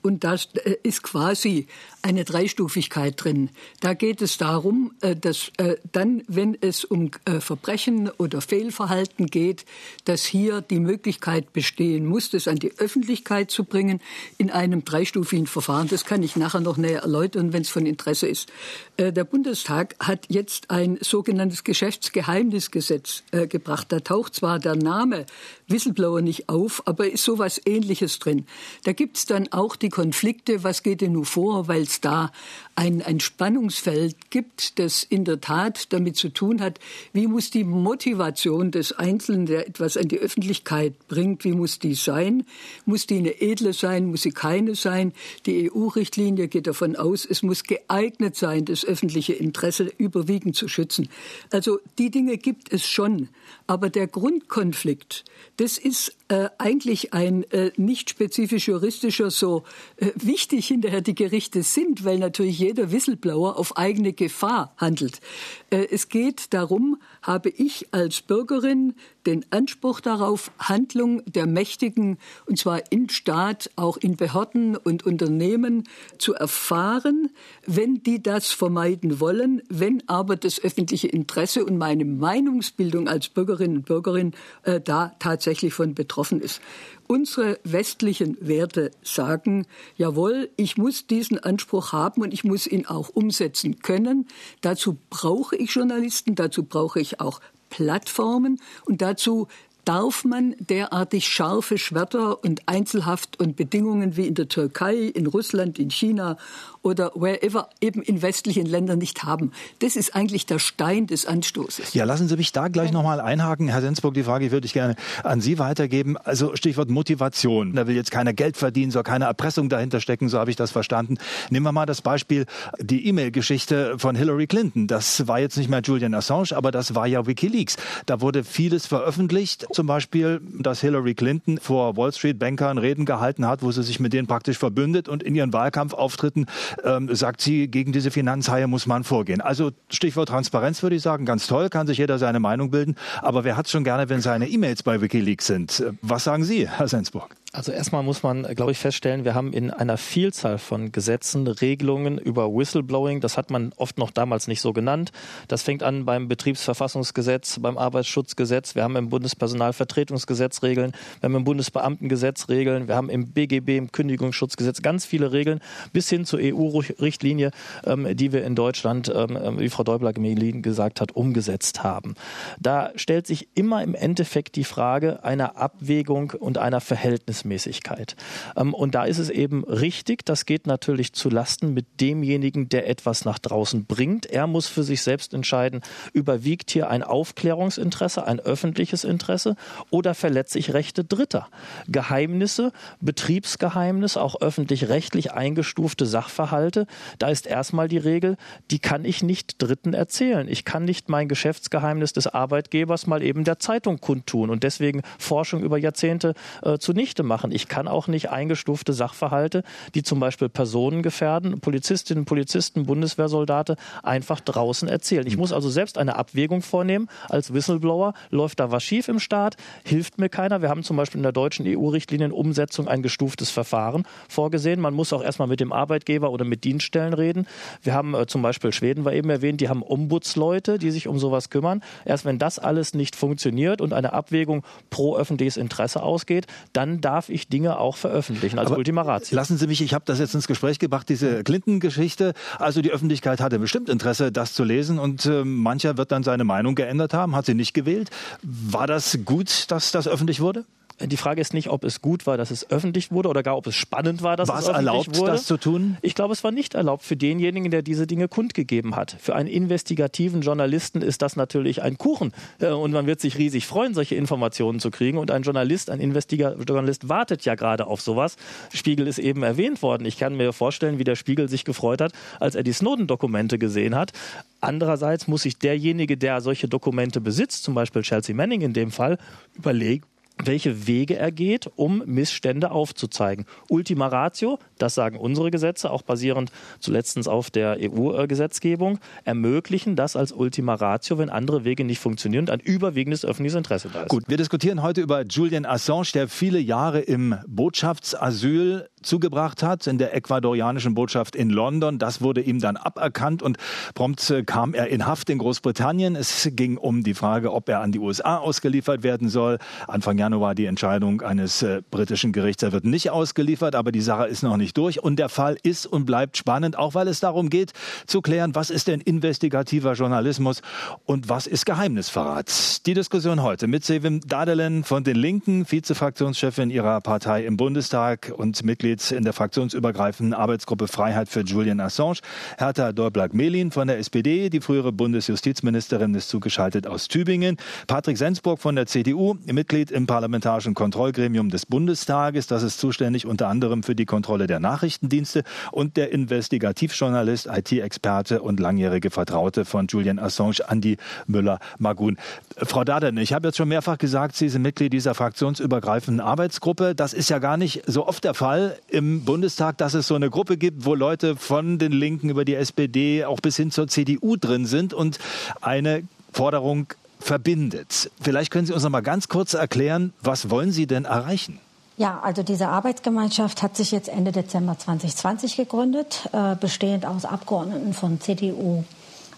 C: Und da äh, ist quasi eine Dreistufigkeit drin. Da geht es darum, äh, dass äh, dann, wenn es um Verbrechen oder Fehlverhalten geht, dass hier die Möglichkeit bestehen muss, das an die Öffentlichkeit zu bringen in einem dreistufigen Verfahren. Das kann ich nachher noch näher erläutern, wenn es von Interesse ist. Der Bundestag hat jetzt ein sogenanntes Geschäftsgeheimnisgesetz gebracht. Da taucht zwar der Name Whistleblower nicht auf, aber ist sowas Ähnliches drin. Da gibt es dann auch die Konflikte, was geht denn nun vor, weil es da ein, ein Spannungsfeld gibt, das in der Tat damit zu tun hat, wie muss die Motivation des Einzelnen, der etwas an die Öffentlichkeit bringt, wie muss die sein? Muss die eine edle sein? Muss sie keine sein? Die EU-Richtlinie geht davon aus, es muss geeignet sein, das öffentliche Interesse überwiegend zu schützen. Also die Dinge gibt es schon. Aber der Grundkonflikt, das ist äh, eigentlich ein äh, nicht spezifisch juristischer, so äh, wichtig hinterher die Gerichte sind, weil natürlich jeder Whistleblower auf eigene Gefahr handelt. Äh, es geht darum, habe ich als Bürgerin den Anspruch darauf, Handlung der Mächtigen, und zwar in Staat, auch in Behörden und Unternehmen, zu erfahren, wenn die das vermeiden wollen, wenn aber das öffentliche Interesse und meine Meinungsbildung als Bürgerin und Bürgerin äh, da tatsächlich von betroffen ist. Unsere westlichen Werte sagen, jawohl, ich muss diesen Anspruch haben und ich muss ihn auch umsetzen können. Dazu brauche ich Journalisten, dazu brauche ich auch Plattformen und dazu darf man derartig scharfe Schwerter und Einzelhaft und Bedingungen wie in der Türkei, in Russland, in China oder wherever eben in westlichen Ländern nicht haben. Das ist eigentlich der Stein des Anstoßes.
A: Ja, lassen Sie mich da gleich nochmal einhaken. Herr Sensburg, die Frage würde ich gerne an Sie weitergeben. Also Stichwort Motivation. Da will jetzt keiner Geld verdienen, soll keine Erpressung dahinter stecken, so habe ich das verstanden. Nehmen wir mal das Beispiel, die E-Mail-Geschichte von Hillary Clinton. Das war jetzt nicht mehr Julian Assange, aber das war ja Wikileaks. Da wurde vieles veröffentlicht, zum Beispiel, dass Hillary Clinton vor Wall Street Bankern Reden gehalten hat, wo sie sich mit denen praktisch verbündet und in ihren Wahlkampfauftritten ähm, sagt sie, gegen diese Finanzhaie muss man vorgehen. Also Stichwort Transparenz würde ich sagen, ganz toll, kann sich jeder seine Meinung bilden. Aber wer hat es schon gerne, wenn seine E-Mails bei Wikileaks sind? Was sagen Sie, Herr Sensburg?
D: Also erstmal muss man, glaube ich, feststellen, wir haben in einer Vielzahl von Gesetzen Regelungen über Whistleblowing. Das hat man oft noch damals nicht so genannt. Das fängt an beim Betriebsverfassungsgesetz, beim Arbeitsschutzgesetz. Wir haben im Bundespersonalvertretungsgesetz Regeln. Wir haben im Bundesbeamtengesetz Regeln. Wir haben im BGB, im Kündigungsschutzgesetz ganz viele Regeln bis hin zur EU-Richtlinie, ähm, die wir in Deutschland, ähm, ähm wie Frau Däubler-Gemelin gesagt hat, umgesetzt haben. Da stellt sich immer im Endeffekt die Frage einer Abwägung und einer Verhältnismäßigkeit. Verhältnismäßigkeit. Ähm, und da ist es eben richtig, das geht natürlich zu Lasten mit demjenigen, der etwas nach draußen bringt. Er muss für sich selbst entscheiden, überwiegt hier ein Aufklärungsinteresse, ein öffentliches Interesse oder verletze ich Rechte Dritter. Geheimnisse, Betriebsgeheimnisse, auch öffentlich-rechtlich eingestufte Sachverhalte, da ist erstmal die Regel, die kann ich nicht Dritten erzählen. Ich kann nicht mein Geschäftsgeheimnis des Arbeitgebers mal eben der Zeitung kundtun und deswegen Forschung über Jahrzehnte äh, zunichte machen. Ich kann auch nicht eingestufte Sachverhalte, die zum Beispiel Personen gefährden, Polizistinnen, Polizisten, Bundeswehrsoldate, einfach draußen erzählen. Ich muss also selbst eine Abwägung vornehmen als Whistleblower. Läuft da was schief im Staat? Hilft mir keiner? Wir haben zum Beispiel in der deutschen EU-Richtlinienumsetzung ein gestuftes Verfahren vorgesehen. Man muss auch erstmal mit dem Arbeitgeber oder mit Dienststellen reden. Wir haben äh, zum Beispiel Schweden war eben erwähnt, die haben Ombudsleute, die sich um sowas kümmern. Erst wenn das alles nicht funktioniert und eine Abwägung pro öffentliches Interesse ausgeht, dann darf darf ich Dinge auch veröffentlichen als Aber Ultima Ratio.
A: Lassen Sie mich, ich habe das jetzt ins Gespräch gebracht, diese Clinton-Geschichte. Also die Öffentlichkeit hatte bestimmt Interesse, das zu lesen und äh, mancher wird dann seine Meinung geändert haben, hat sie nicht gewählt. War das gut, dass das öffentlich wurde?
D: Die Frage ist nicht, ob es gut war, dass es öffentlich wurde oder gar, ob es spannend war, dass
A: war
D: es
A: öffentlich erlaubt,
D: wurde.
A: das zu tun?
D: Ich glaube, es war nicht erlaubt für denjenigen, der diese Dinge kundgegeben hat. Für einen investigativen Journalisten ist das natürlich ein Kuchen äh, und man wird sich riesig freuen, solche Informationen zu kriegen. Und ein Journalist, ein Investigativjournalist wartet ja gerade auf sowas. Spiegel ist eben erwähnt worden. Ich kann mir vorstellen, wie der Spiegel sich gefreut hat, als er die Snowden-Dokumente gesehen hat. Andererseits muss sich derjenige, der solche Dokumente besitzt, zum Beispiel Chelsea Manning in dem Fall, überlegen, welche Wege er geht, um Missstände aufzuzeigen. Ultima Ratio, das sagen unsere Gesetze, auch basierend zuletzt auf der EU-Gesetzgebung, ermöglichen das als Ultima Ratio, wenn andere Wege nicht funktionieren und ein überwiegendes öffentliches Interesse da ist.
A: Gut, wir diskutieren heute über Julian Assange, der viele Jahre im Botschaftsasyl zugebracht hat in der ecuadorianischen Botschaft in London. Das wurde ihm dann aberkannt und prompt äh, kam er in Haft in Großbritannien. Es ging um die Frage, ob er an die USA ausgeliefert werden soll. Anfang Januar die Entscheidung eines äh, britischen Gerichts, er wird nicht ausgeliefert, aber die Sache ist noch nicht durch und der Fall ist und bleibt spannend, auch weil es darum geht zu klären, was ist denn investigativer Journalismus und was ist Geheimnisverrat. Die Diskussion heute mit Sevim Dadelen von den Linken, Vizefraktionschefin ihrer Partei im Bundestag und Mitglied in der fraktionsübergreifenden Arbeitsgruppe Freiheit für Julian Assange. Hertha Däubler-Melin von der SPD, die frühere Bundesjustizministerin, ist zugeschaltet aus Tübingen. Patrick Sensburg von der CDU, Mitglied im Parlamentarischen Kontrollgremium des Bundestages. Das ist zuständig unter anderem für die Kontrolle der der Nachrichtendienste und der Investigativjournalist, IT-Experte und langjährige Vertraute von Julian Assange, Andi Müller-Magun. Frau Daden, ich habe jetzt schon mehrfach gesagt, Sie sind Mitglied dieser fraktionsübergreifenden Arbeitsgruppe. Das ist ja gar nicht so oft der Fall im Bundestag, dass es so eine Gruppe gibt, wo Leute von den Linken über die SPD auch bis hin zur CDU drin sind und eine Forderung verbindet. Vielleicht können Sie uns noch mal ganz kurz erklären, was wollen Sie denn erreichen?
E: Ja, also diese Arbeitsgemeinschaft hat sich jetzt Ende Dezember 2020 gegründet, äh, bestehend aus Abgeordneten von CDU,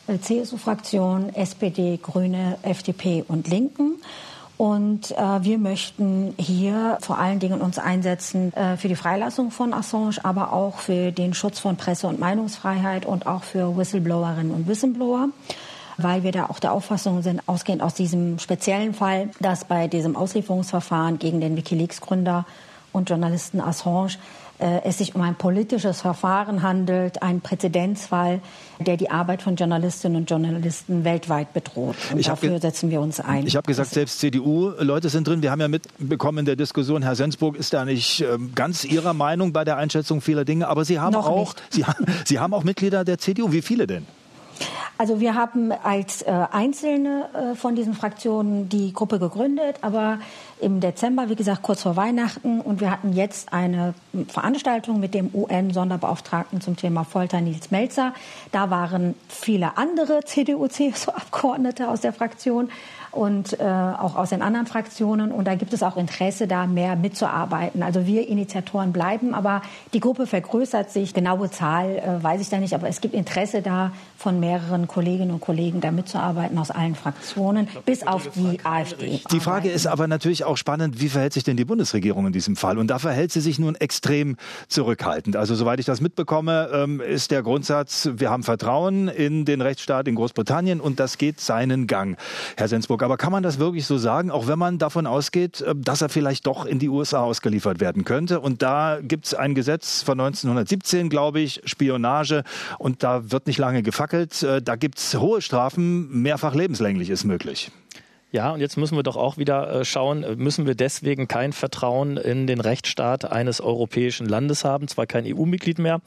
E: äh, CSU-Fraktion, SPD, Grüne, FDP und Linken. Und äh, wir möchten hier vor allen Dingen uns einsetzen äh, für die Freilassung von Assange, aber auch für den Schutz von Presse- und Meinungsfreiheit und auch für Whistleblowerinnen und Whistleblower weil wir da auch der Auffassung sind, ausgehend aus diesem speziellen Fall, dass bei diesem Auslieferungsverfahren gegen den Wikileaks-Gründer und Journalisten Assange äh, es sich um ein politisches Verfahren handelt, ein Präzedenzfall, der die Arbeit von Journalistinnen und Journalisten weltweit bedroht. Und ich dafür setzen wir uns ein.
A: Ich habe gesagt, selbst CDU-Leute sind drin. Wir haben ja mitbekommen in der Diskussion, Herr Sensburg ist da nicht ähm, ganz Ihrer Meinung bei der Einschätzung vieler Dinge, aber Sie haben
E: Noch
A: auch, Sie, Sie haben auch Mitglieder der CDU. Wie viele denn?
E: Also wir haben als äh, Einzelne äh, von diesen Fraktionen die Gruppe gegründet, aber im Dezember, wie gesagt, kurz vor Weihnachten. Und wir hatten jetzt eine Veranstaltung mit dem UN-Sonderbeauftragten zum Thema Folter, Nils Melzer. Da waren viele andere CDU-CSU-Abgeordnete aus der Fraktion und äh, auch aus den anderen Fraktionen. Und da gibt es auch Interesse, da mehr mitzuarbeiten. Also wir Initiatoren bleiben, aber die Gruppe vergrößert sich. Genaue Zahl äh, weiß ich da nicht, aber es gibt Interesse da von mehreren Kolleginnen und Kollegen, da mitzuarbeiten aus allen Fraktionen, bis auf die AfD.
A: Die Frage ist aber natürlich auch spannend, wie verhält sich denn die Bundesregierung in diesem Fall? Und da verhält sie sich nun extrem zurückhaltend. Also soweit ich das mitbekomme, ähm, ist der Grundsatz, wir haben Vertrauen in den Rechtsstaat in Großbritannien und das geht seinen Gang. Herr Sensburg, aber kann man das wirklich so sagen, auch wenn man davon ausgeht, äh, dass er vielleicht doch in die USA ausgeliefert werden könnte? Und da gibt es ein Gesetz von 1917, glaube ich, Spionage und da wird nicht lange gefackelt. Äh, da gibt es hohe Strafen, mehrfach lebenslänglich ist möglich.
D: Ja, und jetzt müssen wir doch auch wieder äh, schauen, äh, müssen wir deswegen kein Vertrauen in den Rechtsstaat eines europäischen Landes haben, zwar kein EU-Mitglied mehr,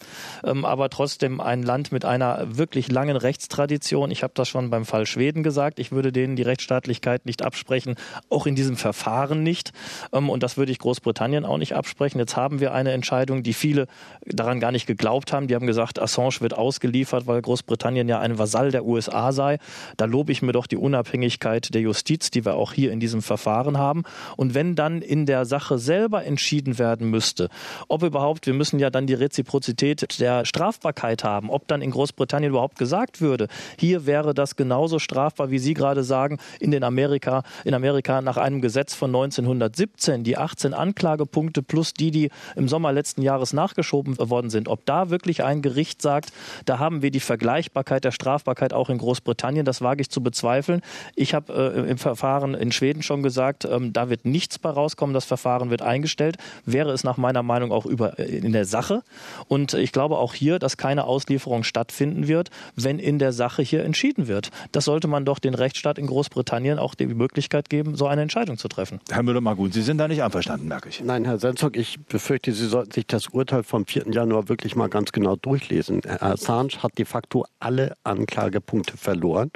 D: ähm, aber trotzdem ein Land mit einer wirklich langen Rechtstradition. Ich habe das schon beim Fall Schweden gesagt, ich würde denen die Rechtsstaatlichkeit nicht absprechen, auch in diesem Verfahren nicht. Ähm, und das würde ich Großbritannien auch nicht absprechen. Jetzt haben wir eine Entscheidung, die viele daran gar nicht geglaubt haben. Die haben gesagt, Assange wird ausgeliefert, weil Großbritannien ja ein Vasall der USA sei. Da lobe ich mir doch die Unabhängigkeit der Justiz Justiz, die wir auch hier in diesem Verfahren haben. Und wenn dann in der Sache selber entschieden werden müsste, ob überhaupt, wir müssen ja dann die Reziprozität der Strafbarkeit haben, ob dann in Großbritannien überhaupt gesagt würde, hier wäre das genauso strafbar, wie Sie gerade sagen, in den Amerika, in Amerika nach einem Gesetz von 1917, die 18 Anklagepunkte plus die, die im Sommer letzten Jahres nachgeschoben worden sind, ob da wirklich ein Gericht sagt, da haben wir die Vergleichbarkeit der Strafbarkeit auch in Großbritannien, das wage ich zu bezweifeln. Ich habe äh, im Verfahren in Schweden schon gesagt, ähm, da wird nichts bei rauskommen, das Verfahren wird eingestellt. Wäre es nach meiner Meinung auch über, äh, in der Sache. Und ich glaube auch hier, dass keine Auslieferung stattfinden wird, wenn in der Sache hier entschieden wird. Das sollte man doch den Rechtsstaat in Großbritannien auch die Möglichkeit geben, so eine Entscheidung zu treffen.
A: Herr Müller-Magun, Sie sind da nicht einverstanden, merke ich.
B: Nein, Herr Senzog, ich befürchte, Sie sollten sich das Urteil vom 4. Januar wirklich mal ganz genau durchlesen. Herr Assange hat de facto alle Anklagepunkte verloren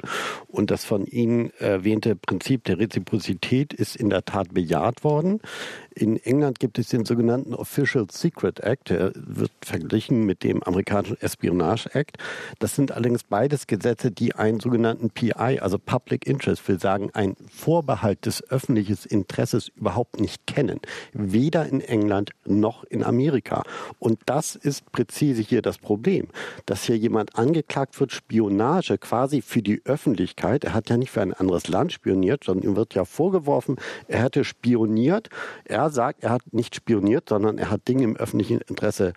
B: und das von Ihnen erwähnte Prinzip Prinzip der Reziprozität ist in der Tat bejaht worden. In England gibt es den sogenannten Official Secret Act, der wird verglichen mit dem amerikanischen Espionage Act. Das sind allerdings beides Gesetze, die einen sogenannten PI, also Public Interest, will sagen, ein Vorbehalt des öffentlichen Interesses überhaupt nicht kennen. Weder in England noch in Amerika. Und das ist präzise hier das Problem, dass hier jemand angeklagt wird, Spionage quasi für die Öffentlichkeit. Er hat ja nicht für ein anderes Land spioniert, sondern ihm wird ja vorgeworfen, er hätte spioniert. Er sagt, er hat nicht spioniert, sondern er hat Dinge im öffentlichen Interesse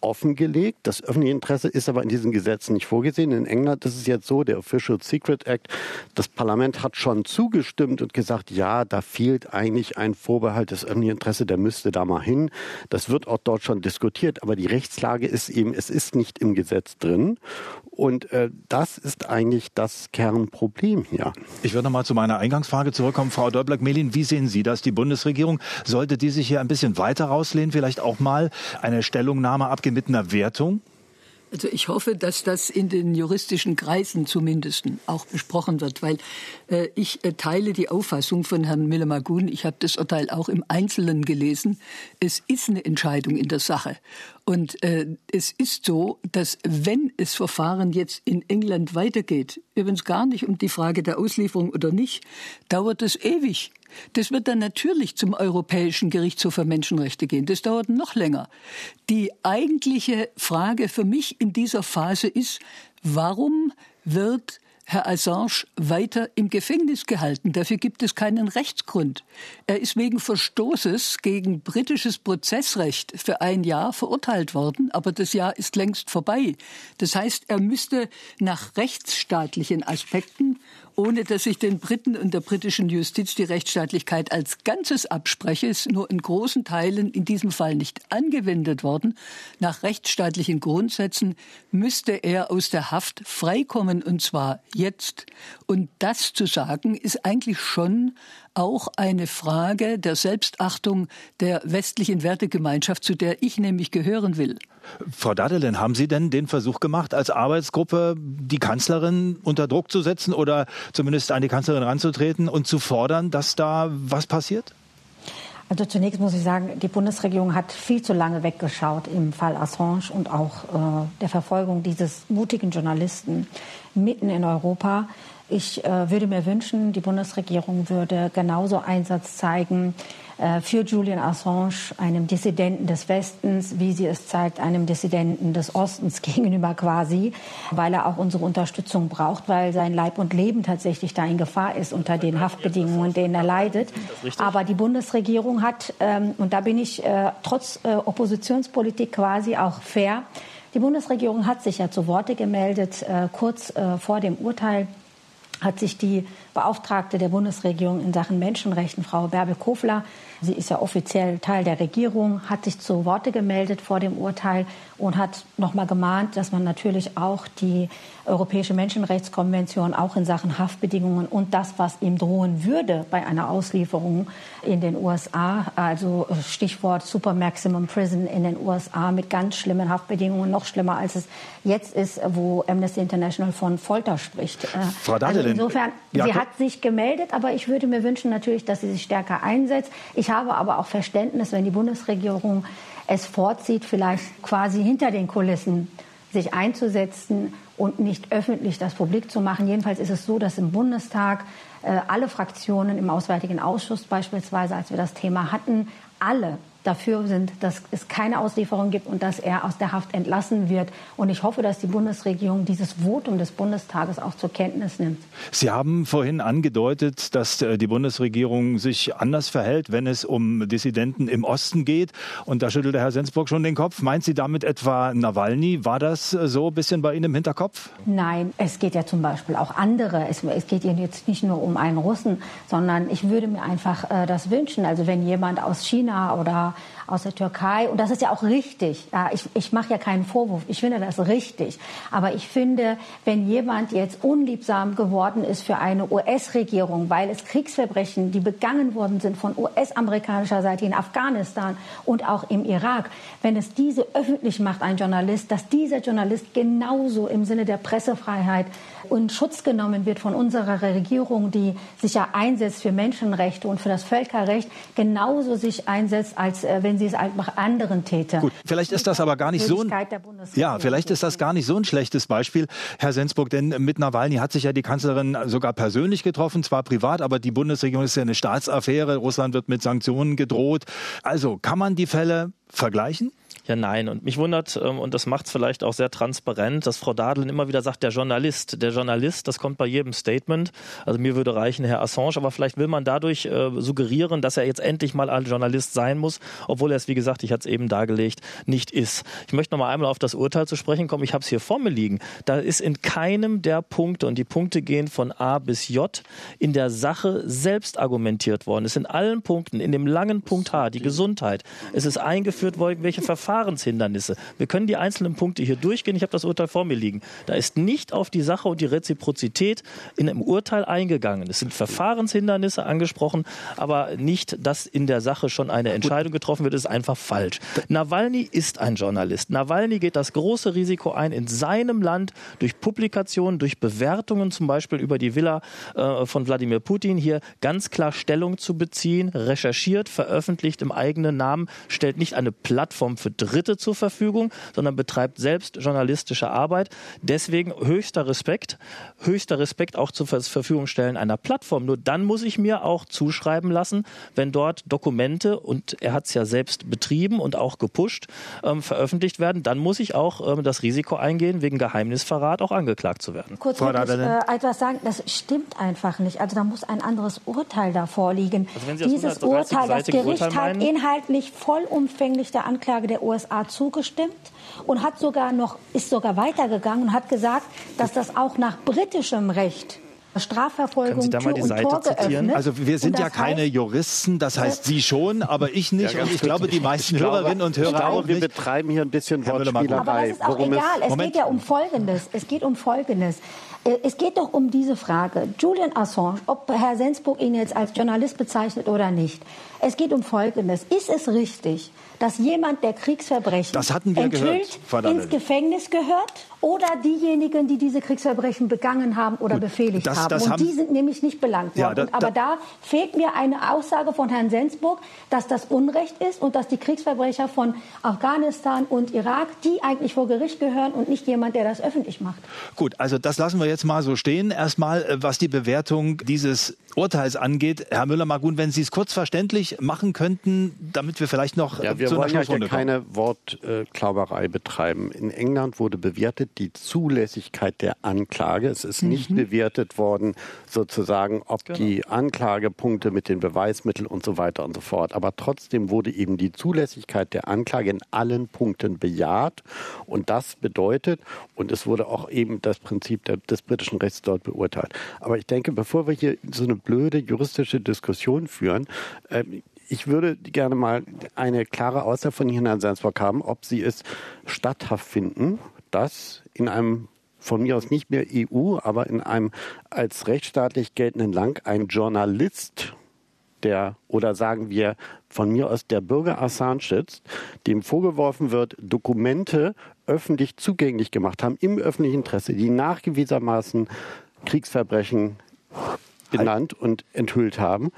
B: offengelegt. Das öffentliche Interesse ist aber in diesen Gesetzen nicht vorgesehen. In England ist es jetzt so, der Official Secret Act, das Parlament hat schon zugestimmt und gesagt, ja, da fehlt eigentlich ein Vorbehalt des öffentlichen Interesses, der müsste da mal hin. Das wird auch dort schon diskutiert, aber die Rechtslage ist eben, es ist nicht im Gesetz drin. Und äh, das ist eigentlich das Kernproblem hier.
A: Ich würde noch mal zu meiner Eingangsfrage zurückkommen. Frau Däubler-Gmelin, wie sehen Sie das? Die Bundesregierung, sollte die sich hier ein bisschen weiter rauslehnen, vielleicht auch mal eine Stellungnahme abgeben mit einer Wertung?
C: Also ich hoffe, dass das in den juristischen Kreisen zumindest auch besprochen wird, weil äh, ich äh, teile die Auffassung von Herrn Miller-Magun. Ich habe das Urteil auch im Einzelnen gelesen. Es ist eine Entscheidung in der Sache. Und äh, es ist so, dass wenn das Verfahren jetzt in England weitergeht, übrigens gar nicht um die Frage der Auslieferung oder nicht, dauert es ewig. Das wird dann natürlich zum Europäischen Gerichtshof für Menschenrechte gehen. Das dauert noch länger. Die eigentliche Frage für mich in dieser Phase ist, warum wird Herr Assange weiter im Gefängnis gehalten. Dafür gibt es keinen Rechtsgrund. Er ist wegen Verstoßes gegen britisches Prozessrecht für ein Jahr verurteilt worden, aber das Jahr ist längst vorbei. Das heißt, er müsste nach rechtsstaatlichen Aspekten ohne dass ich den Briten und der britischen Justiz die Rechtsstaatlichkeit als Ganzes abspreche, ist nur in großen Teilen in diesem Fall nicht angewendet worden. Nach rechtsstaatlichen Grundsätzen müsste er aus der Haft freikommen, und zwar jetzt. Und das zu sagen, ist eigentlich schon auch eine Frage der Selbstachtung der westlichen Wertegemeinschaft, zu der ich nämlich gehören will.
A: Frau Dadelen, haben Sie denn den Versuch gemacht, als Arbeitsgruppe die Kanzlerin unter Druck zu setzen oder zumindest an die Kanzlerin ranzutreten und zu fordern, dass da was passiert?
E: Also zunächst muss ich sagen, die Bundesregierung hat viel zu lange weggeschaut im Fall Assange und auch äh, der Verfolgung dieses mutigen Journalisten mitten in Europa. Ich äh, würde mir wünschen, die Bundesregierung würde genauso Einsatz zeigen äh, für Julian Assange, einem Dissidenten des Westens, wie sie es zeigt, einem Dissidenten des Ostens (laughs) gegenüber quasi, weil er auch unsere Unterstützung braucht, weil sein Leib und Leben tatsächlich da in Gefahr ist unter den Haftbedingungen, denen er leidet. Aber die Bundesregierung hat, ähm, und da bin ich äh, trotz äh, Oppositionspolitik quasi auch fair, die Bundesregierung hat sich ja zu Worte gemeldet, äh, kurz äh, vor dem Urteil hat sich die Beauftragte der Bundesregierung in Sachen Menschenrechten, Frau Bärbe Kofler, sie ist ja offiziell Teil der Regierung, hat sich zu Worte gemeldet vor dem Urteil und hat noch mal gemahnt, dass man natürlich auch die Europäische Menschenrechtskonvention auch in Sachen Haftbedingungen und das, was ihm drohen würde bei einer Auslieferung in den USA, also Stichwort Super Maximum Prison in den USA mit ganz schlimmen Haftbedingungen, noch schlimmer als es jetzt ist, wo Amnesty International von Folter spricht.
A: Frau Dadelin, also
E: insofern, ja, sie hat sich gemeldet, aber ich würde mir wünschen natürlich, dass sie sich stärker einsetzt. Ich habe aber auch Verständnis, wenn die Bundesregierung es vorzieht, vielleicht quasi hinter den Kulissen sich einzusetzen und nicht öffentlich das publik zu machen. Jedenfalls ist es so, dass im Bundestag äh, alle Fraktionen im Auswärtigen Ausschuss beispielsweise, als wir das Thema hatten, alle dafür sind, dass es keine Auslieferung gibt und dass er aus der Haft entlassen wird. Und ich hoffe, dass die Bundesregierung dieses Votum des Bundestages auch zur Kenntnis nimmt.
A: Sie haben vorhin angedeutet, dass äh, die Bundesregierung sich anders verhält, wenn es um Dissidenten im Osten geht. Und da schüttelte Herr Sensburg schon den Kopf. Meint sie damit etwa Nawalny? War das äh, so ein bisschen bei Ihnen im Hinterkopf?
E: Nein, es geht ja zum Beispiel auch andere. Es, es geht jetzt nicht nur um einen Russen, sondern ich würde mir einfach äh, das wünschen. Also wenn jemand aus China oder aus der Türkei. Und das ist ja auch richtig. Ich, ich mache ja keinen Vorwurf. Ich finde das richtig. Aber ich finde, wenn jemand jetzt unliebsam geworden ist für eine US-Regierung, weil es Kriegsverbrechen, die begangen worden sind von US-amerikanischer Seite in Afghanistan und auch im Irak, wenn es diese öffentlich macht, ein Journalist, dass dieser Journalist genauso im Sinne der Pressefreiheit in Schutz genommen wird von unserer Regierung, die sich ja einsetzt für Menschenrechte und für das Völkerrecht, genauso sich einsetzt, als äh, wenn sie es einfach anderen täte.
A: Gut, vielleicht ist das aber gar nicht so ein, ja, vielleicht ist das gar nicht so ein schlechtes Beispiel, Herr Sensburg, denn mit Nawalny hat sich ja die Kanzlerin sogar persönlich getroffen, zwar privat, aber die Bundesregierung ist ja eine Staatsaffäre. Russland wird mit Sanktionen gedroht. Also kann man die Fälle vergleichen?
D: Ja, nein. Und mich wundert, ähm, und das macht es vielleicht auch sehr transparent, dass Frau Dadelin immer wieder sagt, der Journalist. Der Journalist, das kommt bei jedem Statement. Also mir würde reichen, Herr Assange, aber vielleicht will man dadurch äh, suggerieren, dass er jetzt endlich mal ein Journalist sein muss, obwohl er es, wie gesagt, ich hatte es eben dargelegt, nicht ist. Ich möchte noch mal einmal auf das Urteil zu sprechen kommen. Ich habe es hier vor mir liegen. Da ist in keinem der Punkte, und die Punkte gehen von A bis J, in der Sache selbst argumentiert worden. Es sind in allen Punkten, in dem langen Punkt H, die Gesundheit, es ist eingeführt worden, welche Verfahren Verfahrenshindernisse. Wir können die einzelnen Punkte hier durchgehen. Ich habe das Urteil vor mir liegen. Da ist nicht auf die Sache und die Reziprozität in einem Urteil eingegangen. Es sind Verfahrenshindernisse angesprochen, aber nicht, dass in der Sache schon eine Entscheidung getroffen wird, ist einfach falsch. Nawalny ist ein Journalist. Nawalny geht das große Risiko ein, in seinem Land durch Publikationen, durch Bewertungen zum Beispiel über die Villa äh, von Wladimir Putin hier ganz klar Stellung zu beziehen, recherchiert, veröffentlicht im eigenen Namen, stellt nicht eine Plattform für Dritte zur Verfügung, sondern betreibt selbst journalistische Arbeit. Deswegen höchster Respekt, höchster Respekt auch zur Verfügung stellen einer Plattform. Nur dann muss ich mir auch zuschreiben lassen, wenn dort Dokumente, und er hat es ja selbst betrieben und auch gepusht, ähm, veröffentlicht werden, dann muss ich auch ähm, das Risiko eingehen, wegen Geheimnisverrat auch angeklagt zu werden.
E: Kurz will ich äh, etwas sagen, das stimmt einfach nicht. Also da muss ein anderes Urteil da vorliegen. Also Dieses Urteil, das Gericht Urteil hat inhaltlich vollumfänglich der Anklage der USA zugestimmt und hat sogar noch, ist sogar weitergegangen und hat gesagt, dass das auch nach britischem Recht Strafverfolgung
D: Sie da mal die Seite zitieren?
A: Also wir sind ja keine heißt, Juristen, das heißt Sie schon, aber ich nicht ja, und ich glaube die meisten ich Hörerinnen und Hörer
B: glaube,
A: auch
B: nicht. Wir betreiben hier ein bisschen Wortspielerei.
E: Aber das ist auch Worum egal, es, es geht ja um Folgendes. Es geht um Folgendes. Äh, es geht doch um diese Frage. Julian Assange, ob Herr Sensburg ihn jetzt als Journalist bezeichnet oder nicht. Es geht um Folgendes. Ist es richtig, dass jemand, der Kriegsverbrechen enthüllt, gehört, ins Gefängnis gehört oder diejenigen, die diese Kriegsverbrechen begangen haben oder Gut, befehligt das, haben. Das und haben, die sind nämlich nicht belangt worden. Ja, da, aber da, da fehlt mir eine Aussage von Herrn Sensburg, dass das Unrecht ist und dass die Kriegsverbrecher von Afghanistan und Irak, die eigentlich vor Gericht gehören und nicht jemand, der das öffentlich macht.
A: Gut, also das lassen wir jetzt mal so stehen. Erstmal, äh, was die Bewertung dieses Urteils angeht. Herr Müller-Magun, wenn Sie es kurz verständlich machen könnten, damit wir vielleicht noch
B: ja, wir wollen ja keine Wortklauberei betreiben. In England wurde bewertet die Zulässigkeit der Anklage. Es ist mhm. nicht bewertet worden, sozusagen, ob genau. die Anklagepunkte mit den Beweismitteln und so weiter und so fort. Aber trotzdem wurde eben die Zulässigkeit der Anklage in allen Punkten bejaht. Und das bedeutet, und es wurde auch eben das Prinzip der, des britischen Rechts dort beurteilt. Aber ich denke, bevor wir hier so eine blöde juristische Diskussion führen, äh, ich würde gerne mal eine klare Aussage von Ihnen, Herrn Sensburg, haben, ob Sie es statthaft finden, dass in einem von mir aus nicht mehr EU, aber in einem als rechtsstaatlich geltenden Land ein Journalist, der, oder sagen wir von mir aus der Bürger Assange sitzt, dem vorgeworfen wird, Dokumente öffentlich zugänglich gemacht haben, im öffentlichen Interesse, die nachgewiesenermaßen Kriegsverbrechen benannt und enthüllt haben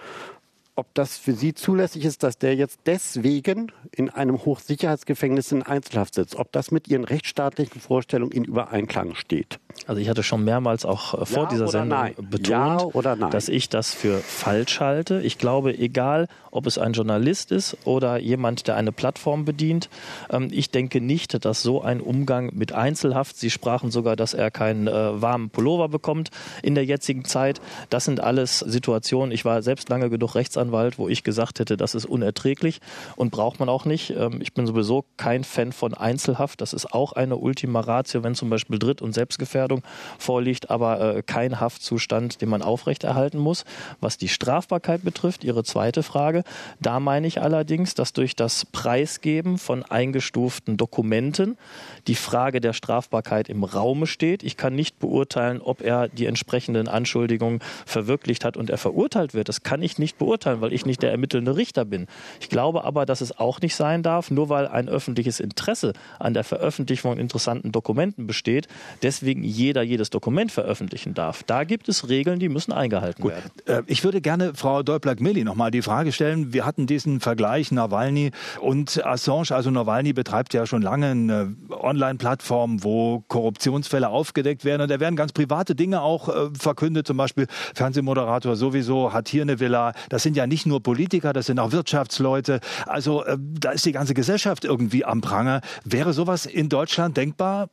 B: ob das für Sie zulässig ist, dass der jetzt deswegen in einem Hochsicherheitsgefängnis in Einzelhaft sitzt, ob das mit Ihren rechtsstaatlichen Vorstellungen in Übereinklang steht.
D: Also ich hatte schon mehrmals auch äh, vor ja dieser Sendung nein. betont,
B: ja
D: dass ich das für falsch halte. Ich glaube, egal, ob es ein Journalist ist oder jemand, der eine Plattform bedient, ähm, ich denke nicht, dass so ein Umgang mit Einzelhaft, Sie sprachen sogar, dass er keinen äh, warmen Pullover bekommt in der jetzigen Zeit. Das sind alles Situationen. Ich war selbst lange genug Rechtsanwalt, wo ich gesagt hätte, das ist unerträglich und braucht man auch nicht. Ähm, ich bin sowieso kein Fan von Einzelhaft. Das ist auch eine Ultima Ratio, wenn zum Beispiel Dritt- und Selbstgefährdung Gefährdung vorliegt, aber äh, kein Haftzustand, den man aufrechterhalten muss. Was die Strafbarkeit betrifft, Ihre zweite Frage, da meine ich allerdings, dass durch das Preisgeben von eingestuften Dokumenten die Frage der Strafbarkeit im Raume steht. Ich kann nicht beurteilen, ob er die entsprechenden Anschuldigungen verwirklicht hat und er verurteilt wird. Das kann ich nicht beurteilen, weil ich nicht der ermittelnde Richter bin. Ich glaube aber, dass es auch nicht sein darf, nur weil ein öffentliches Interesse an der Veröffentlichung von interessanten Dokumenten besteht, deswegen jeder jedes Dokument veröffentlichen darf. Da gibt es Regeln, die müssen eingehalten Gut. werden.
A: Äh, ich würde gerne Frau Dolplak-Milli noch mal die Frage stellen. Wir hatten diesen Vergleich Nawalny und Assange. Also Nawalny betreibt ja schon lange eine Online-Plattform, wo Korruptionsfälle aufgedeckt werden. Und da werden ganz private Dinge auch äh, verkündet. Zum Beispiel Fernsehmoderator sowieso hat hier eine Villa. Das sind ja nicht nur Politiker, das sind auch Wirtschaftsleute. Also äh, da ist die ganze Gesellschaft irgendwie am Pranger. Wäre sowas in Deutschland denkbar?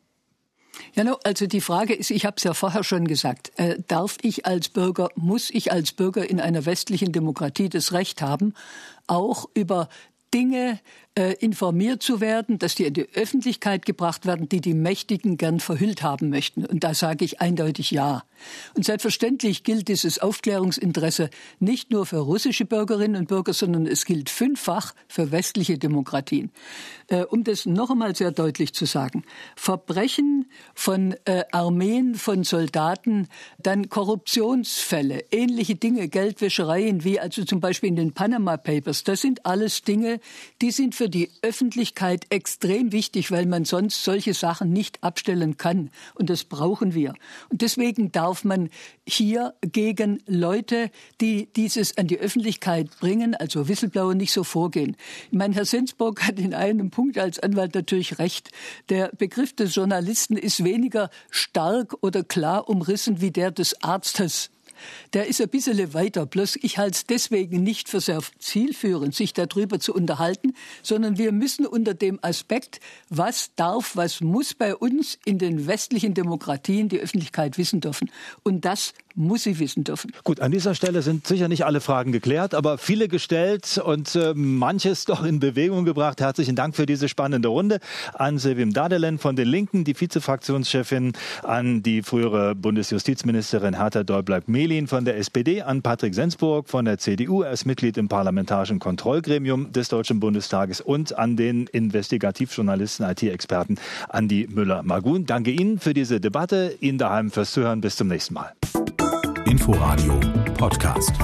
C: Ja, also die Frage ist, ich habe es ja vorher schon gesagt, äh, darf ich als Bürger, muss ich als Bürger in einer westlichen Demokratie das Recht haben, auch über Dinge äh, informiert zu werden, dass die in die Öffentlichkeit gebracht werden, die die Mächtigen gern verhüllt haben möchten. Und da sage ich eindeutig ja. Und selbstverständlich gilt dieses Aufklärungsinteresse nicht nur für russische Bürgerinnen und Bürger, sondern es gilt fünffach für westliche Demokratien. Äh, um das noch einmal sehr deutlich zu sagen, Verbrechen von äh, Armeen, von Soldaten, dann Korruptionsfälle, ähnliche Dinge, Geldwäschereien, wie also zum Beispiel in den Panama Papers, das sind alles Dinge, die sind für die Öffentlichkeit extrem wichtig, weil man sonst solche Sachen nicht abstellen kann. Und das brauchen wir. Und deswegen darf man hier gegen Leute, die dieses an die Öffentlichkeit bringen, also Whistleblower, nicht so vorgehen. Ich meine, Herr Sensburg hat in einem Punkt als Anwalt natürlich recht. Der Begriff des Journalisten ist weniger stark oder klar umrissen wie der des Arztes der ist ein bisschen weiter. Bloß ich halte es deswegen nicht für sehr zielführend, sich darüber zu unterhalten, sondern wir müssen unter dem Aspekt, was darf, was muss bei uns in den westlichen Demokratien die Öffentlichkeit wissen dürfen. Und das muss sie wissen dürfen.
A: Gut, an dieser Stelle sind sicher nicht alle Fragen geklärt, aber viele gestellt und äh, manches (laughs) doch in Bewegung gebracht. Herzlichen Dank für diese spannende Runde an Sevim Dadelen von den Linken, die Vizefraktionschefin, an die frühere Bundesjustizministerin Hertha Däubler-Melin von der SPD, an Patrick Sensburg von der CDU. Er ist Mitglied im Parlamentarischen Kontrollgremium des Deutschen Bundestages und an den Investigativjournalisten, IT-Experten Andi Müller-Magun. Danke Ihnen für diese Debatte, Ihnen daheim fürs Zuhören. Bis zum nächsten Mal.
F: Inforadio Podcast.